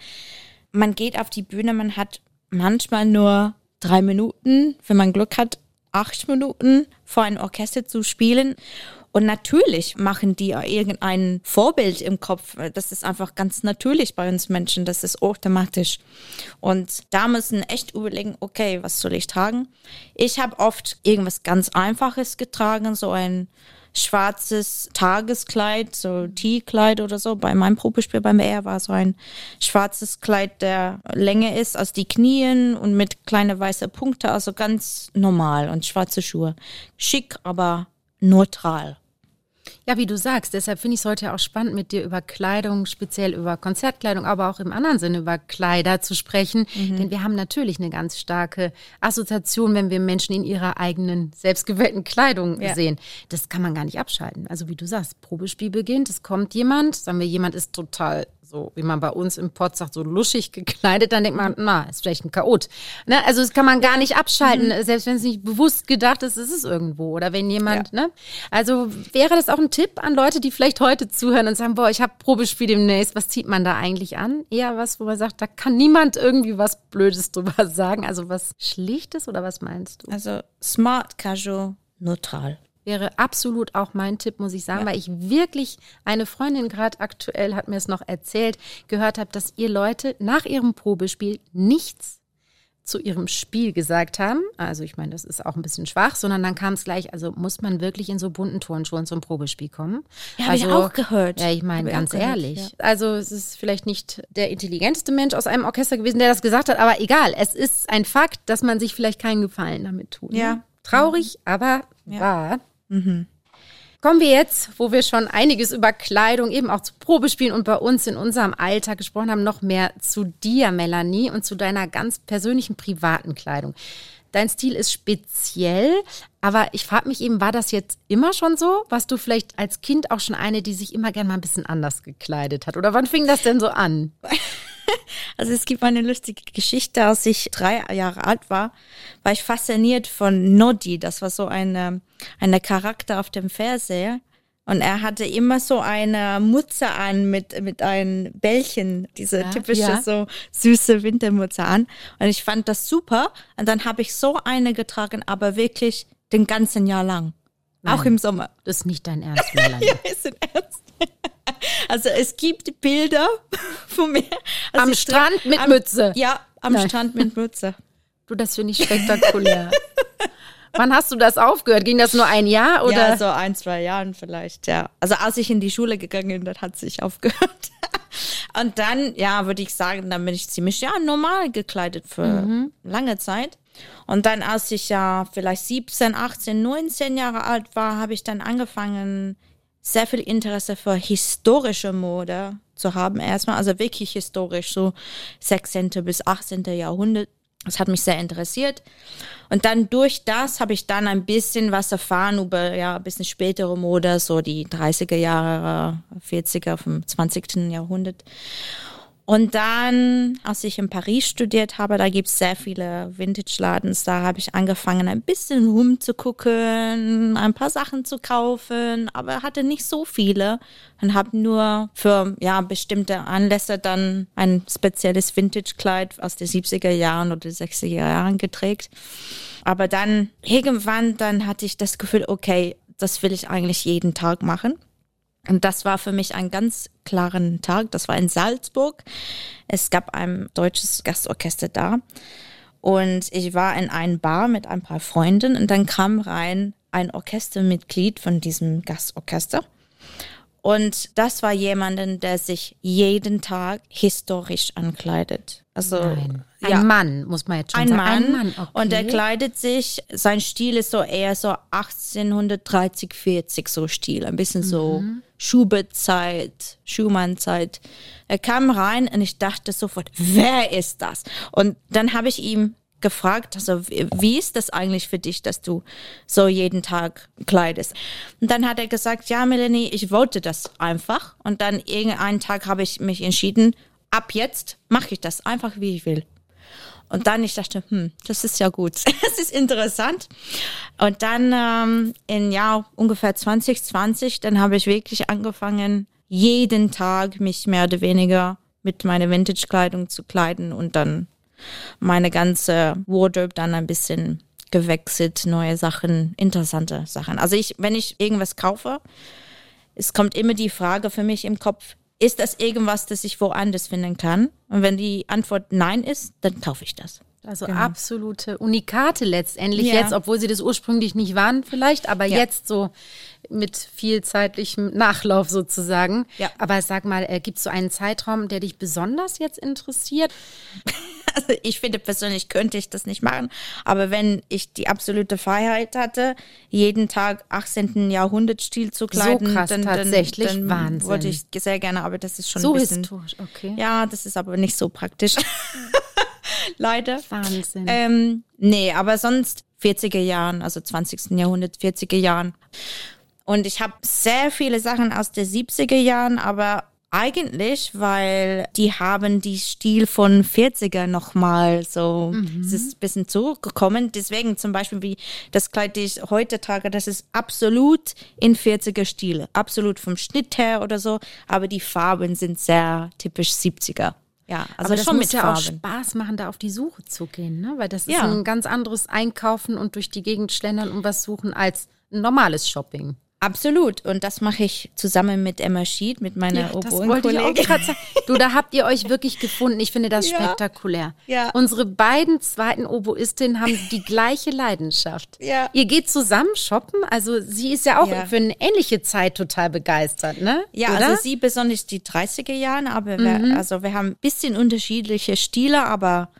man geht auf die Bühne, man hat manchmal nur drei Minuten, wenn man Glück hat, acht Minuten vor ein Orchester zu spielen. Und natürlich machen die irgendein Vorbild im Kopf. Das ist einfach ganz natürlich bei uns Menschen. Das ist automatisch. Und da müssen echt überlegen, okay, was soll ich tragen? Ich habe oft irgendwas ganz Einfaches getragen, so ein schwarzes Tageskleid, so T-Kleid oder so. Bei meinem Probespiel beim R war so ein schwarzes Kleid, der länger ist als die Knien und mit kleine weiße Punkte, also ganz normal und schwarze Schuhe. Schick, aber neutral. Ja, wie du sagst, deshalb finde ich es heute auch spannend, mit dir über Kleidung, speziell über Konzertkleidung, aber auch im anderen Sinne über Kleider zu sprechen. Mhm. Denn wir haben natürlich eine ganz starke Assoziation, wenn wir Menschen in ihrer eigenen, selbstgewählten Kleidung ja. sehen. Das kann man gar nicht abschalten. Also wie du sagst, Probespiel beginnt, es kommt jemand, sagen wir, jemand ist total so wie man bei uns im Pott sagt, so luschig gekleidet, dann denkt man, na, ist vielleicht ein Chaot. Ne? Also das kann man gar nicht abschalten, mhm. selbst wenn es nicht bewusst gedacht ist, ist es irgendwo. Oder wenn jemand, ja. ne? Also wäre das auch ein Tipp an Leute, die vielleicht heute zuhören und sagen, boah, ich habe Probespiel demnächst, was zieht man da eigentlich an? Eher was, wo man sagt, da kann niemand irgendwie was Blödes drüber sagen. Also was Schlichtes oder was meinst du? Also smart, casual, neutral wäre absolut auch mein Tipp, muss ich sagen, ja. weil ich wirklich eine Freundin gerade aktuell hat mir es noch erzählt, gehört habe, dass ihr Leute nach ihrem Probespiel nichts zu ihrem Spiel gesagt haben. Also ich meine, das ist auch ein bisschen schwach, sondern dann kam es gleich, also muss man wirklich in so bunten Turnschuhen zum Probespiel kommen? Ja, also, habe ich auch gehört. Ja, ich meine, ganz ehrlich. ja. Also es ist vielleicht nicht der intelligenteste Mensch aus einem Orchester gewesen, der das gesagt hat, aber egal, es ist ein Fakt, dass man sich vielleicht keinen Gefallen damit tut. Ne? Ja. Traurig, aber ja. wahr. Mhm. Kommen wir jetzt, wo wir schon einiges über Kleidung, eben auch zu Probespielen und bei uns in unserem Alltag gesprochen haben, noch mehr zu dir, Melanie, und zu deiner ganz persönlichen privaten Kleidung. Dein Stil ist speziell, aber ich frage mich eben, war das jetzt immer schon so? Warst du vielleicht als Kind auch schon eine, die sich immer gern mal ein bisschen anders gekleidet hat? Oder wann fing das denn so an? Also es gibt eine lustige Geschichte, als ich drei Jahre alt war, war ich fasziniert von Noddy. Das war so eine, eine Charakter auf dem Fernseher. Und er hatte immer so eine Mutze an mit, mit einem Bällchen, diese ja, typische ja. so süße Wintermutze an. Und ich fand das super. Und dann habe ich so eine getragen, aber wirklich den ganzen Jahr lang. Nein, auch im Sommer. Das ist nicht dein Ernst, Melanie. ja, ist ein Ernst. Also es gibt Bilder von mir. Also am Strand mit am, Mütze. Ja, am Nein. Strand mit Mütze. Du, das finde ich spektakulär. Wann hast du das aufgehört? Ging das nur ein Jahr oder? Ja, so ein, zwei Jahren vielleicht, ja. Also als ich in die Schule gegangen bin, dann hat sich aufgehört. Und dann, ja, würde ich sagen, dann bin ich ziemlich, ja, normal gekleidet für mhm. lange Zeit. Und dann, als ich ja vielleicht 17, 18, 19 Jahre alt war, habe ich dann angefangen, sehr viel Interesse für historische Mode zu haben. Erstmal, also wirklich historisch, so 16. bis 18. Jahrhundert. Das hat mich sehr interessiert. Und dann durch das habe ich dann ein bisschen was erfahren über ja ein bisschen spätere Mode, so die 30er Jahre, 40er vom 20. Jahrhundert. Und dann, als ich in Paris studiert habe, da gibt es sehr viele Vintage-Ladens. Da habe ich angefangen, ein bisschen rumzugucken, ein paar Sachen zu kaufen, aber hatte nicht so viele und habe nur für ja, bestimmte Anlässe dann ein spezielles Vintage-Kleid aus den 70er Jahren oder 60er Jahren geträgt. Aber dann irgendwann, dann hatte ich das Gefühl, okay, das will ich eigentlich jeden Tag machen. Und das war für mich ein ganz klaren Tag. Das war in Salzburg. Es gab ein deutsches Gastorchester da. Und ich war in einem Bar mit ein paar Freunden und dann kam rein ein Orchestermitglied von diesem Gastorchester. Und das war jemanden, der sich jeden Tag historisch ankleidet. Also Nein. ein ja, Mann, muss man jetzt schon ein sagen. Mann. Ein Mann. Okay. Und er kleidet sich, sein Stil ist so eher so 1830, 40 so Stil. Ein bisschen mhm. so Schubert-Zeit, Schumann-Zeit. Er kam rein und ich dachte sofort, wer ist das? Und dann habe ich ihm gefragt, also wie ist das eigentlich für dich, dass du so jeden Tag kleidest? Und dann hat er gesagt, ja, Melanie, ich wollte das einfach. Und dann irgendeinen Tag habe ich mich entschieden, ab jetzt mache ich das einfach, wie ich will. Und dann ich dachte, hm, das ist ja gut, das ist interessant. Und dann ähm, in Jahr ungefähr 2020, dann habe ich wirklich angefangen, jeden Tag mich mehr oder weniger mit meiner Vintage-Kleidung zu kleiden und dann meine ganze Wardrobe dann ein bisschen gewechselt, neue Sachen, interessante Sachen. Also ich, wenn ich irgendwas kaufe, es kommt immer die Frage für mich im Kopf, ist das irgendwas, das ich woanders finden kann? Und wenn die Antwort nein ist, dann kaufe ich das. Also genau. absolute Unikate letztendlich ja. jetzt, obwohl sie das ursprünglich nicht waren vielleicht, aber ja. jetzt so mit viel zeitlichem Nachlauf sozusagen. Ja. Aber sag mal, äh, gibt es so einen Zeitraum, der dich besonders jetzt interessiert? Also ich finde persönlich könnte ich das nicht machen, aber wenn ich die absolute Freiheit hatte, jeden Tag 18. Jahrhundertstil zu kleiden, so krass, dann, tatsächlich dann, dann Wahnsinn. wollte ich sehr gerne, aber das ist schon so ein bisschen historisch, okay. Ja, das ist aber nicht so praktisch. Leider. Wahnsinn. Ähm, nee, aber sonst 40er Jahren, also 20. Jahrhundert, 40er Jahren. Und ich habe sehr viele Sachen aus den 70er Jahren, aber eigentlich, weil die haben die Stil von 40er nochmal so, mhm. es ist ein bisschen zurückgekommen. Deswegen zum Beispiel wie das Kleid, das ich heute trage, das ist absolut in 40er Stile. Absolut vom Schnitt her oder so. Aber die Farben sind sehr typisch 70er. Ja, also Aber das schon muss mit ja Farben. auch Spaß machen, da auf die Suche zu gehen, ne? Weil das ist Ja. ein ganz anderes Einkaufen und durch die Gegend schlendern und was suchen als ein normales Shopping. Absolut. Und das mache ich zusammen mit Emma Schied, mit meiner das wollte ich auch Oboen-Kollegin. gerade sagen. Du, da habt ihr euch wirklich gefunden. Ich finde das Ja. spektakulär. Ja. Unsere beiden zweiten Oboistinnen haben die gleiche Leidenschaft. Ja. Ihr geht zusammen shoppen. Also sie ist ja auch Ja. für eine ähnliche Zeit total begeistert, ne? Ja, Oder? also sie besonders die 30er Jahre, aber wir, also wir haben ein bisschen unterschiedliche Stile, aber,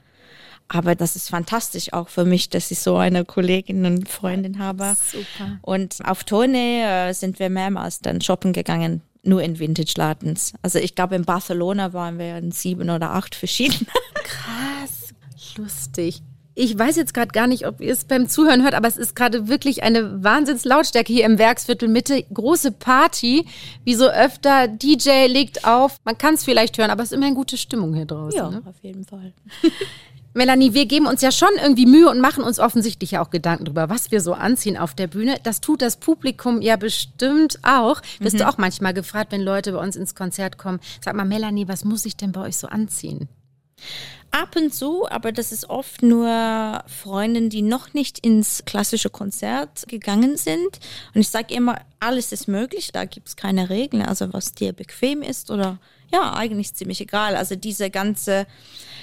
aber das ist fantastisch auch für mich, dass ich so eine Kollegin und Freundin habe. Super. Und auf Tournee äh, sind wir mehrmals dann shoppen gegangen, nur in Vintage-Ladens. Also ich glaube, in Barcelona waren wir in sieben oder acht verschiedene. Krass, lustig. Ich weiß jetzt gerade gar nicht, ob ihr es beim Zuhören hört, aber es ist gerade wirklich eine Wahnsinnslautstärke hier im Werksviertel Mitte. Große Party, wie so öfter. DJ legt auf. Man kann es vielleicht hören, aber es ist immer eine gute Stimmung hier draußen. Ne? auf jeden Fall. Melanie, wir geben uns ja schon irgendwie Mühe und machen uns offensichtlich ja auch Gedanken darüber, was wir so anziehen auf der Bühne. Das tut das Publikum ja bestimmt auch. Wirst du auch manchmal gefragt, wenn Leute bei uns ins Konzert kommen, sag mal, Melanie, was muss ich denn bei euch so anziehen? Ab und zu, aber das ist oft nur Freundinnen, die noch nicht ins klassische Konzert gegangen sind. Und ich sage immer, alles ist möglich, da gibt es keine Regeln. Also was dir bequem ist oder ja, eigentlich ziemlich egal. Also diese ganze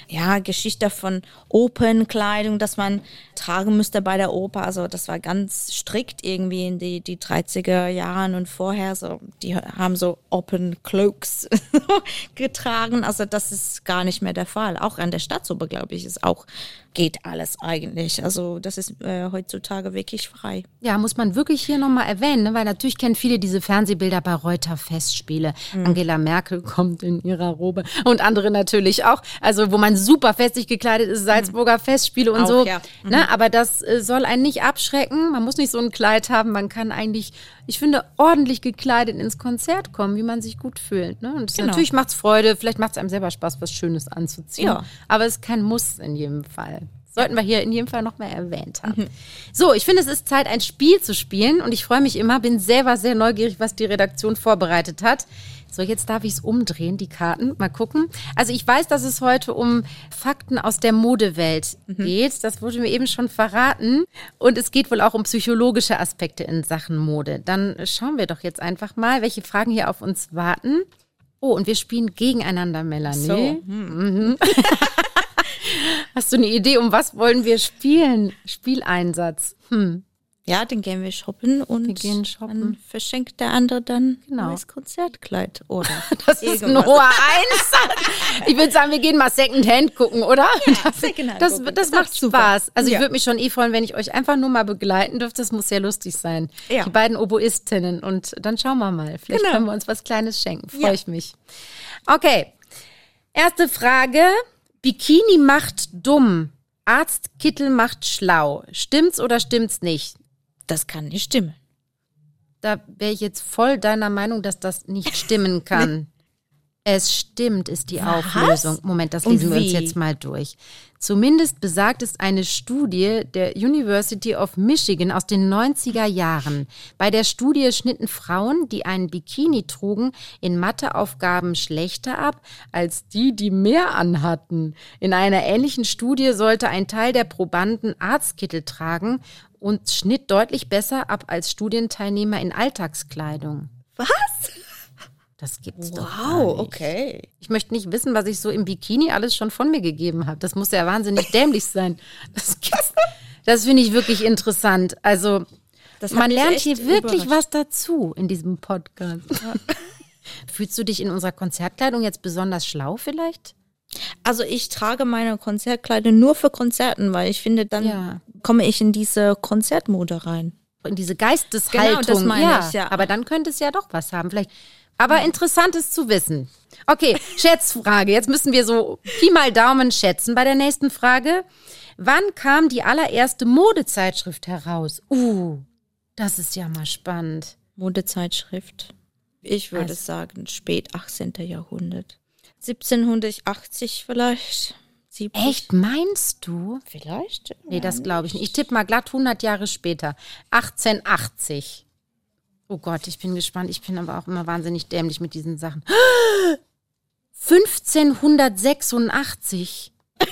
ja, Geschichte von Opernkleidung, dass man tragen müsste bei der Oper. Also das war ganz strikt irgendwie in die, die 30er Jahren und vorher. So, die haben so Open Cloaks getragen. Also das ist gar nicht mehr der Fall. Auch an der Staatsoper, glaube ich, ist auch, geht alles eigentlich. Also das ist äh, heutzutage wirklich frei. Ja, muss man wirklich hier nochmal erwähnen, ne? weil natürlich kennen viele diese Fernsehbilder bei Reuter Festspiele. Mhm. Angela Merkel kommt in ihrer Robe und andere natürlich auch. Also wo man super festlich gekleidet ist, Salzburger Festspiele und Mhm. Auch, so. ja. Mhm. Ne? Aber das äh, soll einen nicht abschrecken. Man muss nicht so ein Kleid haben. Man kann eigentlich ich finde, ordentlich gekleidet ins Konzert kommen, wie man sich gut fühlt. Ne? Und Genau. natürlich macht es Freude, vielleicht macht es einem selber Spaß, was Schönes anzuziehen. Ja. Aber es ist kein Muss in jedem Fall. Sollten wir hier in jedem Fall nochmal erwähnt haben. Mhm. So, ich finde, es ist Zeit, ein Spiel zu spielen und ich freue mich immer, bin selber sehr neugierig, was die Redaktion vorbereitet hat. So, jetzt darf ich es umdrehen, die Karten. Mal gucken. Also ich weiß, dass es heute um Fakten aus der Modewelt geht. Das wurde mir eben schon verraten. Und es geht wohl auch um psychologische Aspekte in Sachen Mode. Dann schauen wir doch jetzt einfach mal, welche Fragen hier auf uns warten. Oh, und wir spielen gegeneinander, Melanie. So. Mhm. Hast du eine Idee, um was wollen wir spielen? Spieleinsatz. Hm. Ja, dann gehen wir shoppen und Wir gehen shoppen. dann verschenkt der andere dann Genau. ein neues Konzertkleid oder Das ist ein hoher Eins. Ich würde sagen, wir gehen mal Secondhand gucken, oder? das, Secondhand das, gucken. das Das macht ist super. Spaß. Also ich Ja. würde mich schon eh freuen, wenn ich euch einfach nur mal begleiten dürfte. Das muss sehr lustig sein. Ja. Die beiden Oboistinnen. Und dann schauen wir mal. Vielleicht Genau. können wir uns was Kleines schenken. Freue Ja. ich mich. Okay. Erste Frage. Bikini macht dumm. Arztkittel macht schlau. Stimmt's oder stimmt's nicht? Das kann nicht stimmen. Da wäre ich jetzt voll deiner Meinung, dass das nicht stimmen kann. Es stimmt, ist die Was? Auflösung. Moment, das lesen wir uns jetzt mal durch. Zumindest besagt es eine Studie der University of Michigan aus den 90er Jahren. Bei der Studie schnitten Frauen, die einen Bikini trugen, in Matheaufgaben schlechter ab als die, die mehr anhatten. In einer ähnlichen Studie sollte ein Teil der Probanden Arztkittel tragen und schnitt deutlich besser ab als Studienteilnehmer in Alltagskleidung. Was? Das gibt's doch gar Wow, okay. Ich möchte nicht wissen, was ich so im Bikini alles schon von mir gegeben habe. Das muss ja wahnsinnig dämlich sein. Das, das finde ich wirklich interessant. Also, man lernt hier wirklich überrascht. was dazu in diesem Podcast. Fühlst du dich in unserer Konzertkleidung jetzt besonders schlau vielleicht? Also ich trage meine Konzertkleider nur für Konzerten, weil ich finde, dann Ja. komme ich in diese Konzertmode rein. In diese Geisteshaltung. Genau, das meine ja, ich, ja. Aber dann könnte es ja doch was haben. Vielleicht. Aber interessant ist zu wissen. Okay, Schätzfrage. Jetzt müssen wir so Pi mal Daumen schätzen bei der nächsten Frage. Wann kam die allererste Modezeitschrift heraus? Uh, das ist ja mal spannend. Modezeitschrift. Ich würde Also- sagen, spät 18. Jahrhundert. 1780 vielleicht. 70. Echt, meinst du? Vielleicht? Nee, das glaube ich nicht. Ich tippe mal glatt 100 Jahre später. 1880. Oh Gott, ich bin gespannt. Ich bin aber auch immer wahnsinnig dämlich mit diesen Sachen. 1586.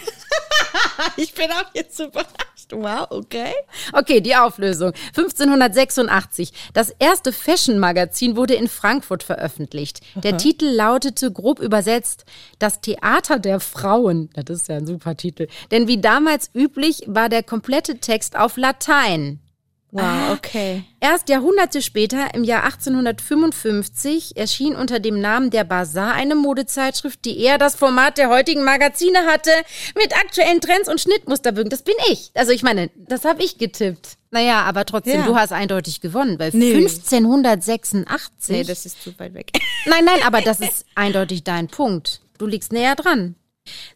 Ich bin auch jetzt überrascht. Wow, okay. Okay, die Auflösung. 1586. Das erste Fashion-Magazin wurde in Frankfurt veröffentlicht. Der Titel lautete grob übersetzt Das Theater der Frauen. Das ist ja ein super Titel. Denn wie damals üblich war der komplette Text auf Latein. Wow, okay. Erst Jahrhunderte später, im Jahr 1855, erschien unter dem Namen der Bazar eine Modezeitschrift, die eher das Format der heutigen Magazine hatte, mit aktuellen Trends und Schnittmusterbögen. Das bin ich. Also ich meine, das habe ich getippt. Naja, aber trotzdem, Ja. du hast eindeutig gewonnen, weil Nee. 1586. Nee, das ist zu weit weg. Nein, nein, aber das ist eindeutig dein Punkt. Du liegst näher dran.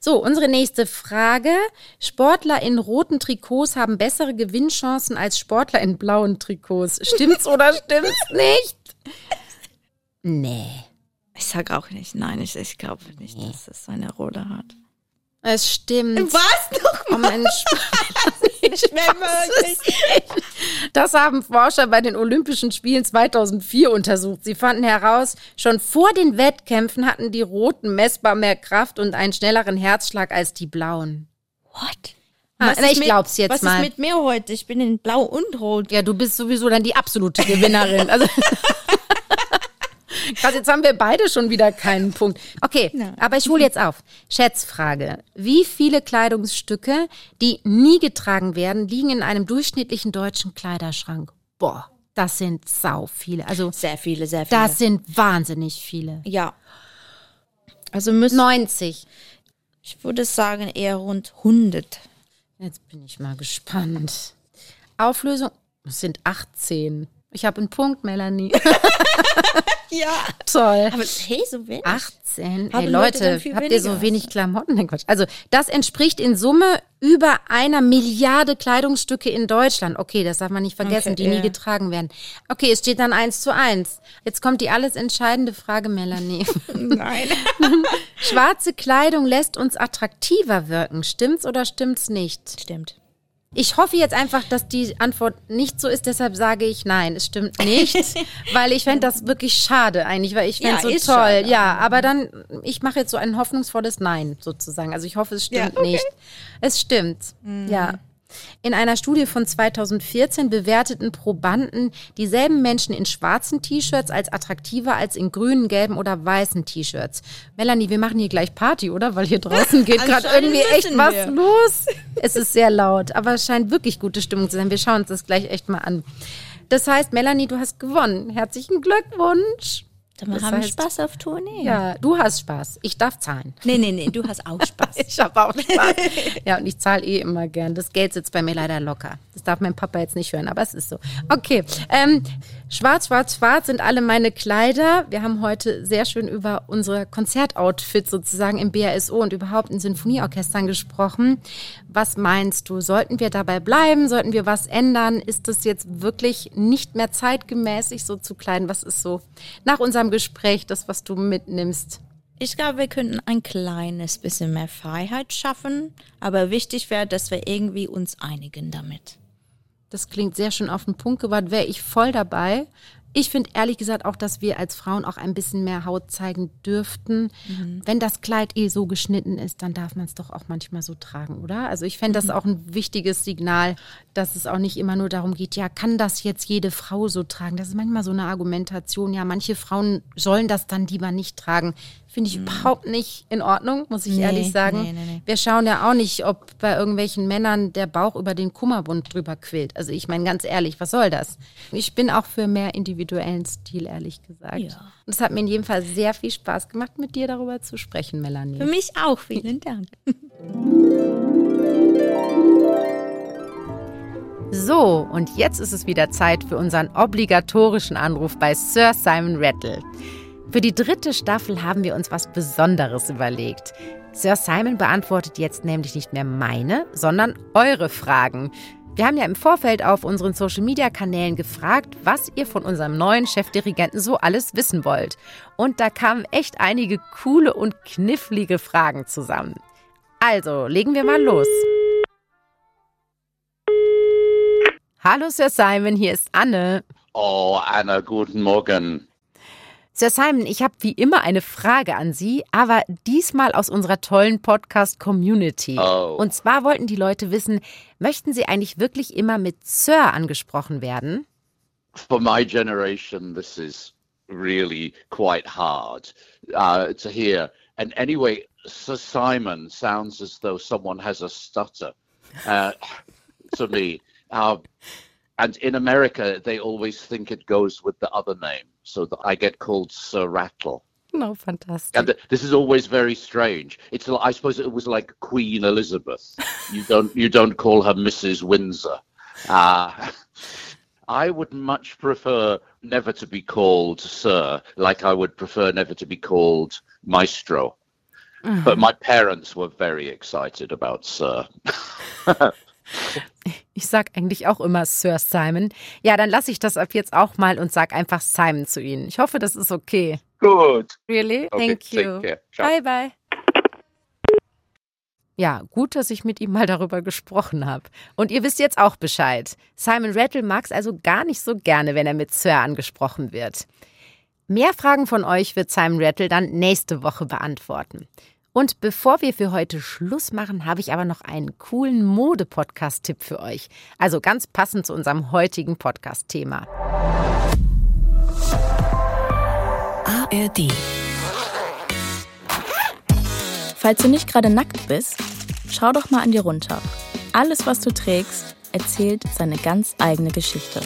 So, unsere nächste Frage. Sportler in roten Trikots haben bessere Gewinnchancen als Sportler in blauen Trikots. Stimmt's oder stimmt's nicht? Nee. Ich sag auch nicht, nein, ich, ich glaube nicht, dass es eine Rolle hat. Es stimmt. Was noch? Oh Mensch. Ich wirklich. Das haben Forscher bei den Olympischen Spielen 2004 untersucht. Sie fanden heraus, schon vor den Wettkämpfen hatten die Roten messbar mehr Kraft und einen schnelleren Herzschlag als die Blauen. What? Ah, Was na, ich mit- glaub's jetzt was mal. ist mit mir heute? Ich bin in Blau und Rot. Ja, du bist sowieso dann die absolute Gewinnerin. Also Krass, jetzt haben wir beide schon wieder keinen Punkt. Okay, Ja. aber ich hole jetzt auf. Schätzfrage. Wie viele Kleidungsstücke, die nie getragen werden, liegen in einem durchschnittlichen deutschen Kleiderschrank? Boah, das sind sau viele. Also, Sehr viele, sehr viele. das sind wahnsinnig viele. ja. Also müssen, 90. ich würde sagen, eher rund 100. Jetzt bin ich mal gespannt. Auflösung, es sind 18. Ich habe einen Punkt, Melanie. Ja. Toll. Aber hey, so wenig. 18. Haben Hey Leute Leute, habt ihr so wenig Klamotten? Nein, Quatsch. Also, das entspricht in Summe über einer Milliarde Kleidungsstücke in Deutschland. Okay, das darf man nicht vergessen, Okay, die nie ja. getragen werden. Okay, es steht dann eins zu eins. Jetzt kommt die alles entscheidende Frage, Melanie. Nein. Schwarze Kleidung lässt uns attraktiver wirken. Stimmt's oder stimmt's nicht? Stimmt. Ich hoffe jetzt einfach, dass die Antwort nicht so ist, deshalb sage ich nein, es stimmt nicht, weil ich fände das wirklich schade eigentlich, weil ich fände Ja, so toll. schade. Ja, aber dann, ich mache jetzt so ein hoffnungsvolles Nein sozusagen. Also ich hoffe, es stimmt Ja, okay. Mhm. nicht. Es stimmt, ja. In einer Studie von 2014 bewerteten Probanden dieselben Menschen in schwarzen T-Shirts als attraktiver als in grünen, gelben oder weißen T-Shirts. Melanie, wir machen hier gleich Party, oder? Weil hier draußen geht gerade irgendwie echt was wir. los. Es ist sehr laut, aber es scheint wirklich gute Stimmung zu sein. Wir schauen uns das gleich echt mal an. Das heißt, Melanie, du hast gewonnen. Herzlichen Glückwunsch. Dann Das haben wir Spaß auf Tournee. Ja, du hast Spaß. Ich darf zahlen. Nee, nee, nee, du hast auch Spaß. Ich habe auch Spaß. ja, und ich zahle eh immer gern. Das Geld sitzt bei mir leider locker. Das darf mein Papa jetzt nicht hören, aber es ist so. Okay. Ähm, schwarz, schwarz, schwarz sind alle meine Kleider. Wir haben heute sehr schön über unsere Konzertoutfits sozusagen im BASO und überhaupt in Sinfonieorchestern gesprochen. Was meinst du? Sollten wir dabei bleiben? Sollten wir was ändern? Ist das jetzt wirklich nicht mehr zeitgemäß, sich so zu kleiden? Was ist so nach unserem Gespräch das, was du mitnimmst? Ich glaube, wir könnten ein kleines bisschen mehr Freiheit schaffen, aber wichtig wäre, dass wir irgendwie uns einigen damit. Das klingt sehr schön auf den Punkt gebracht, wäre ich voll dabei. Ich finde ehrlich gesagt auch, dass wir als Frauen auch ein bisschen mehr Haut zeigen dürften. Wenn das Kleid eh so geschnitten ist, dann darf man es doch auch manchmal so tragen, oder? Also ich fände das auch ein wichtiges Signal, dass es auch nicht immer nur darum geht, ja, kann das jetzt jede Frau so tragen? Das ist manchmal so eine Argumentation, ja, manche Frauen sollen das dann lieber nicht tragen. Finde ich überhaupt nicht in Ordnung, muss ich Nee, ehrlich sagen. nee, nee. Wir schauen ja auch nicht, ob bei irgendwelchen Männern der Bauch über den Kummerbund drüber quillt. Also ich meine ganz ehrlich, was soll das? Ich bin auch für mehr individuellen Stil, ehrlich gesagt. Ja. Und es hat mir in jedem Fall sehr viel Spaß gemacht, mit dir darüber zu sprechen, Melanie. Für mich auch, vielen Dank. So, und jetzt ist es wieder Zeit für unseren obligatorischen Anruf bei Sir Simon Rattle. Für die dritte Staffel haben wir uns was Besonderes überlegt. Sir Simon beantwortet jetzt nämlich nicht mehr meine, sondern eure Fragen. Wir haben ja im Vorfeld auf unseren Social-Media-Kanälen gefragt, was ihr von unserem neuen Chefdirigenten so alles wissen wollt. Und da kamen echt einige coole und knifflige Fragen zusammen. Also, legen wir mal los. Hallo Sir Simon, hier ist Anne. Oh, Anna, guten Morgen. Sir Simon, ich habe wie immer eine Frage an Sie, aber diesmal aus unserer tollen Podcast-Community. Oh. Und zwar wollten die Leute wissen, möchten Sie eigentlich wirklich immer mit Sir angesprochen werden? For my generation, this is really quite hard uh, to hear. And anyway, Sir Simon sounds as though someone has a stutter uh, to me. Uh, and in America, they always think it goes with the other name, so that I get called Sir Rattle. No, fantastic. And this is always very strange. It's I suppose it was like Queen Elizabeth. You don't you don't call her Mrs. Windsor. Uh, I would much prefer never to be called Sir, like I would prefer never to be called Maestro. But my parents were very excited about Sir. Ich sag eigentlich auch immer Sir Simon. Ja, dann lasse ich das ab jetzt auch mal und sag einfach Simon zu Ihnen. Ich hoffe, das ist okay. Good. Really? Okay, Thank you. Bye, bye. Ja, gut, dass ich mit ihm mal darüber gesprochen habe. Und ihr wisst jetzt auch Bescheid. Simon Rattle mag es also gar nicht so gerne, wenn er mit Sir angesprochen wird. Mehr Fragen von euch wird Simon Rattle dann nächste Woche beantworten. Und bevor wir für heute Schluss machen, habe ich aber noch einen coolen Mode-Podcast-Tipp für euch. Also ganz passend zu unserem heutigen Podcast-Thema. ARD. Falls du nicht gerade nackt bist, schau doch mal an dir runter. Alles, was du trägst, erzählt seine ganz eigene Geschichte.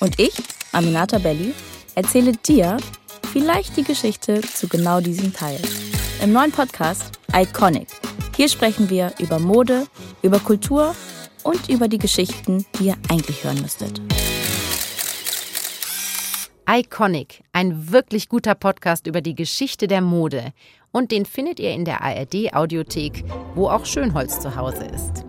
Und ich, Aminata Belli, erzähle dir vielleicht die Geschichte zu genau diesem Teil. Im neuen Podcast Iconic. Hier sprechen wir über Mode, über Kultur und über die Geschichten, die ihr eigentlich hören müsstet. Iconic, ein wirklich guter Podcast über die Geschichte der Mode. Und den findet ihr in der ARD Audiothek, wo auch Schönholz zu Hause ist.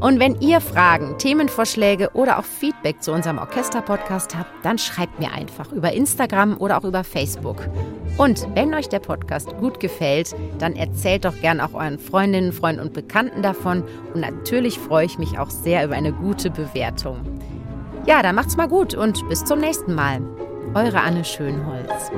Und wenn ihr Fragen, Themenvorschläge oder auch Feedback zu unserem Orchester-Podcast habt, dann schreibt mir einfach über Instagram oder auch über Facebook. Und wenn euch der Podcast gut gefällt, dann erzählt doch gern auch euren Freundinnen, Freunden und Bekannten davon. Und natürlich freue ich mich auch sehr über eine gute Bewertung. Ja, dann macht's mal gut und bis zum nächsten Mal. Eure Anne Schönholz.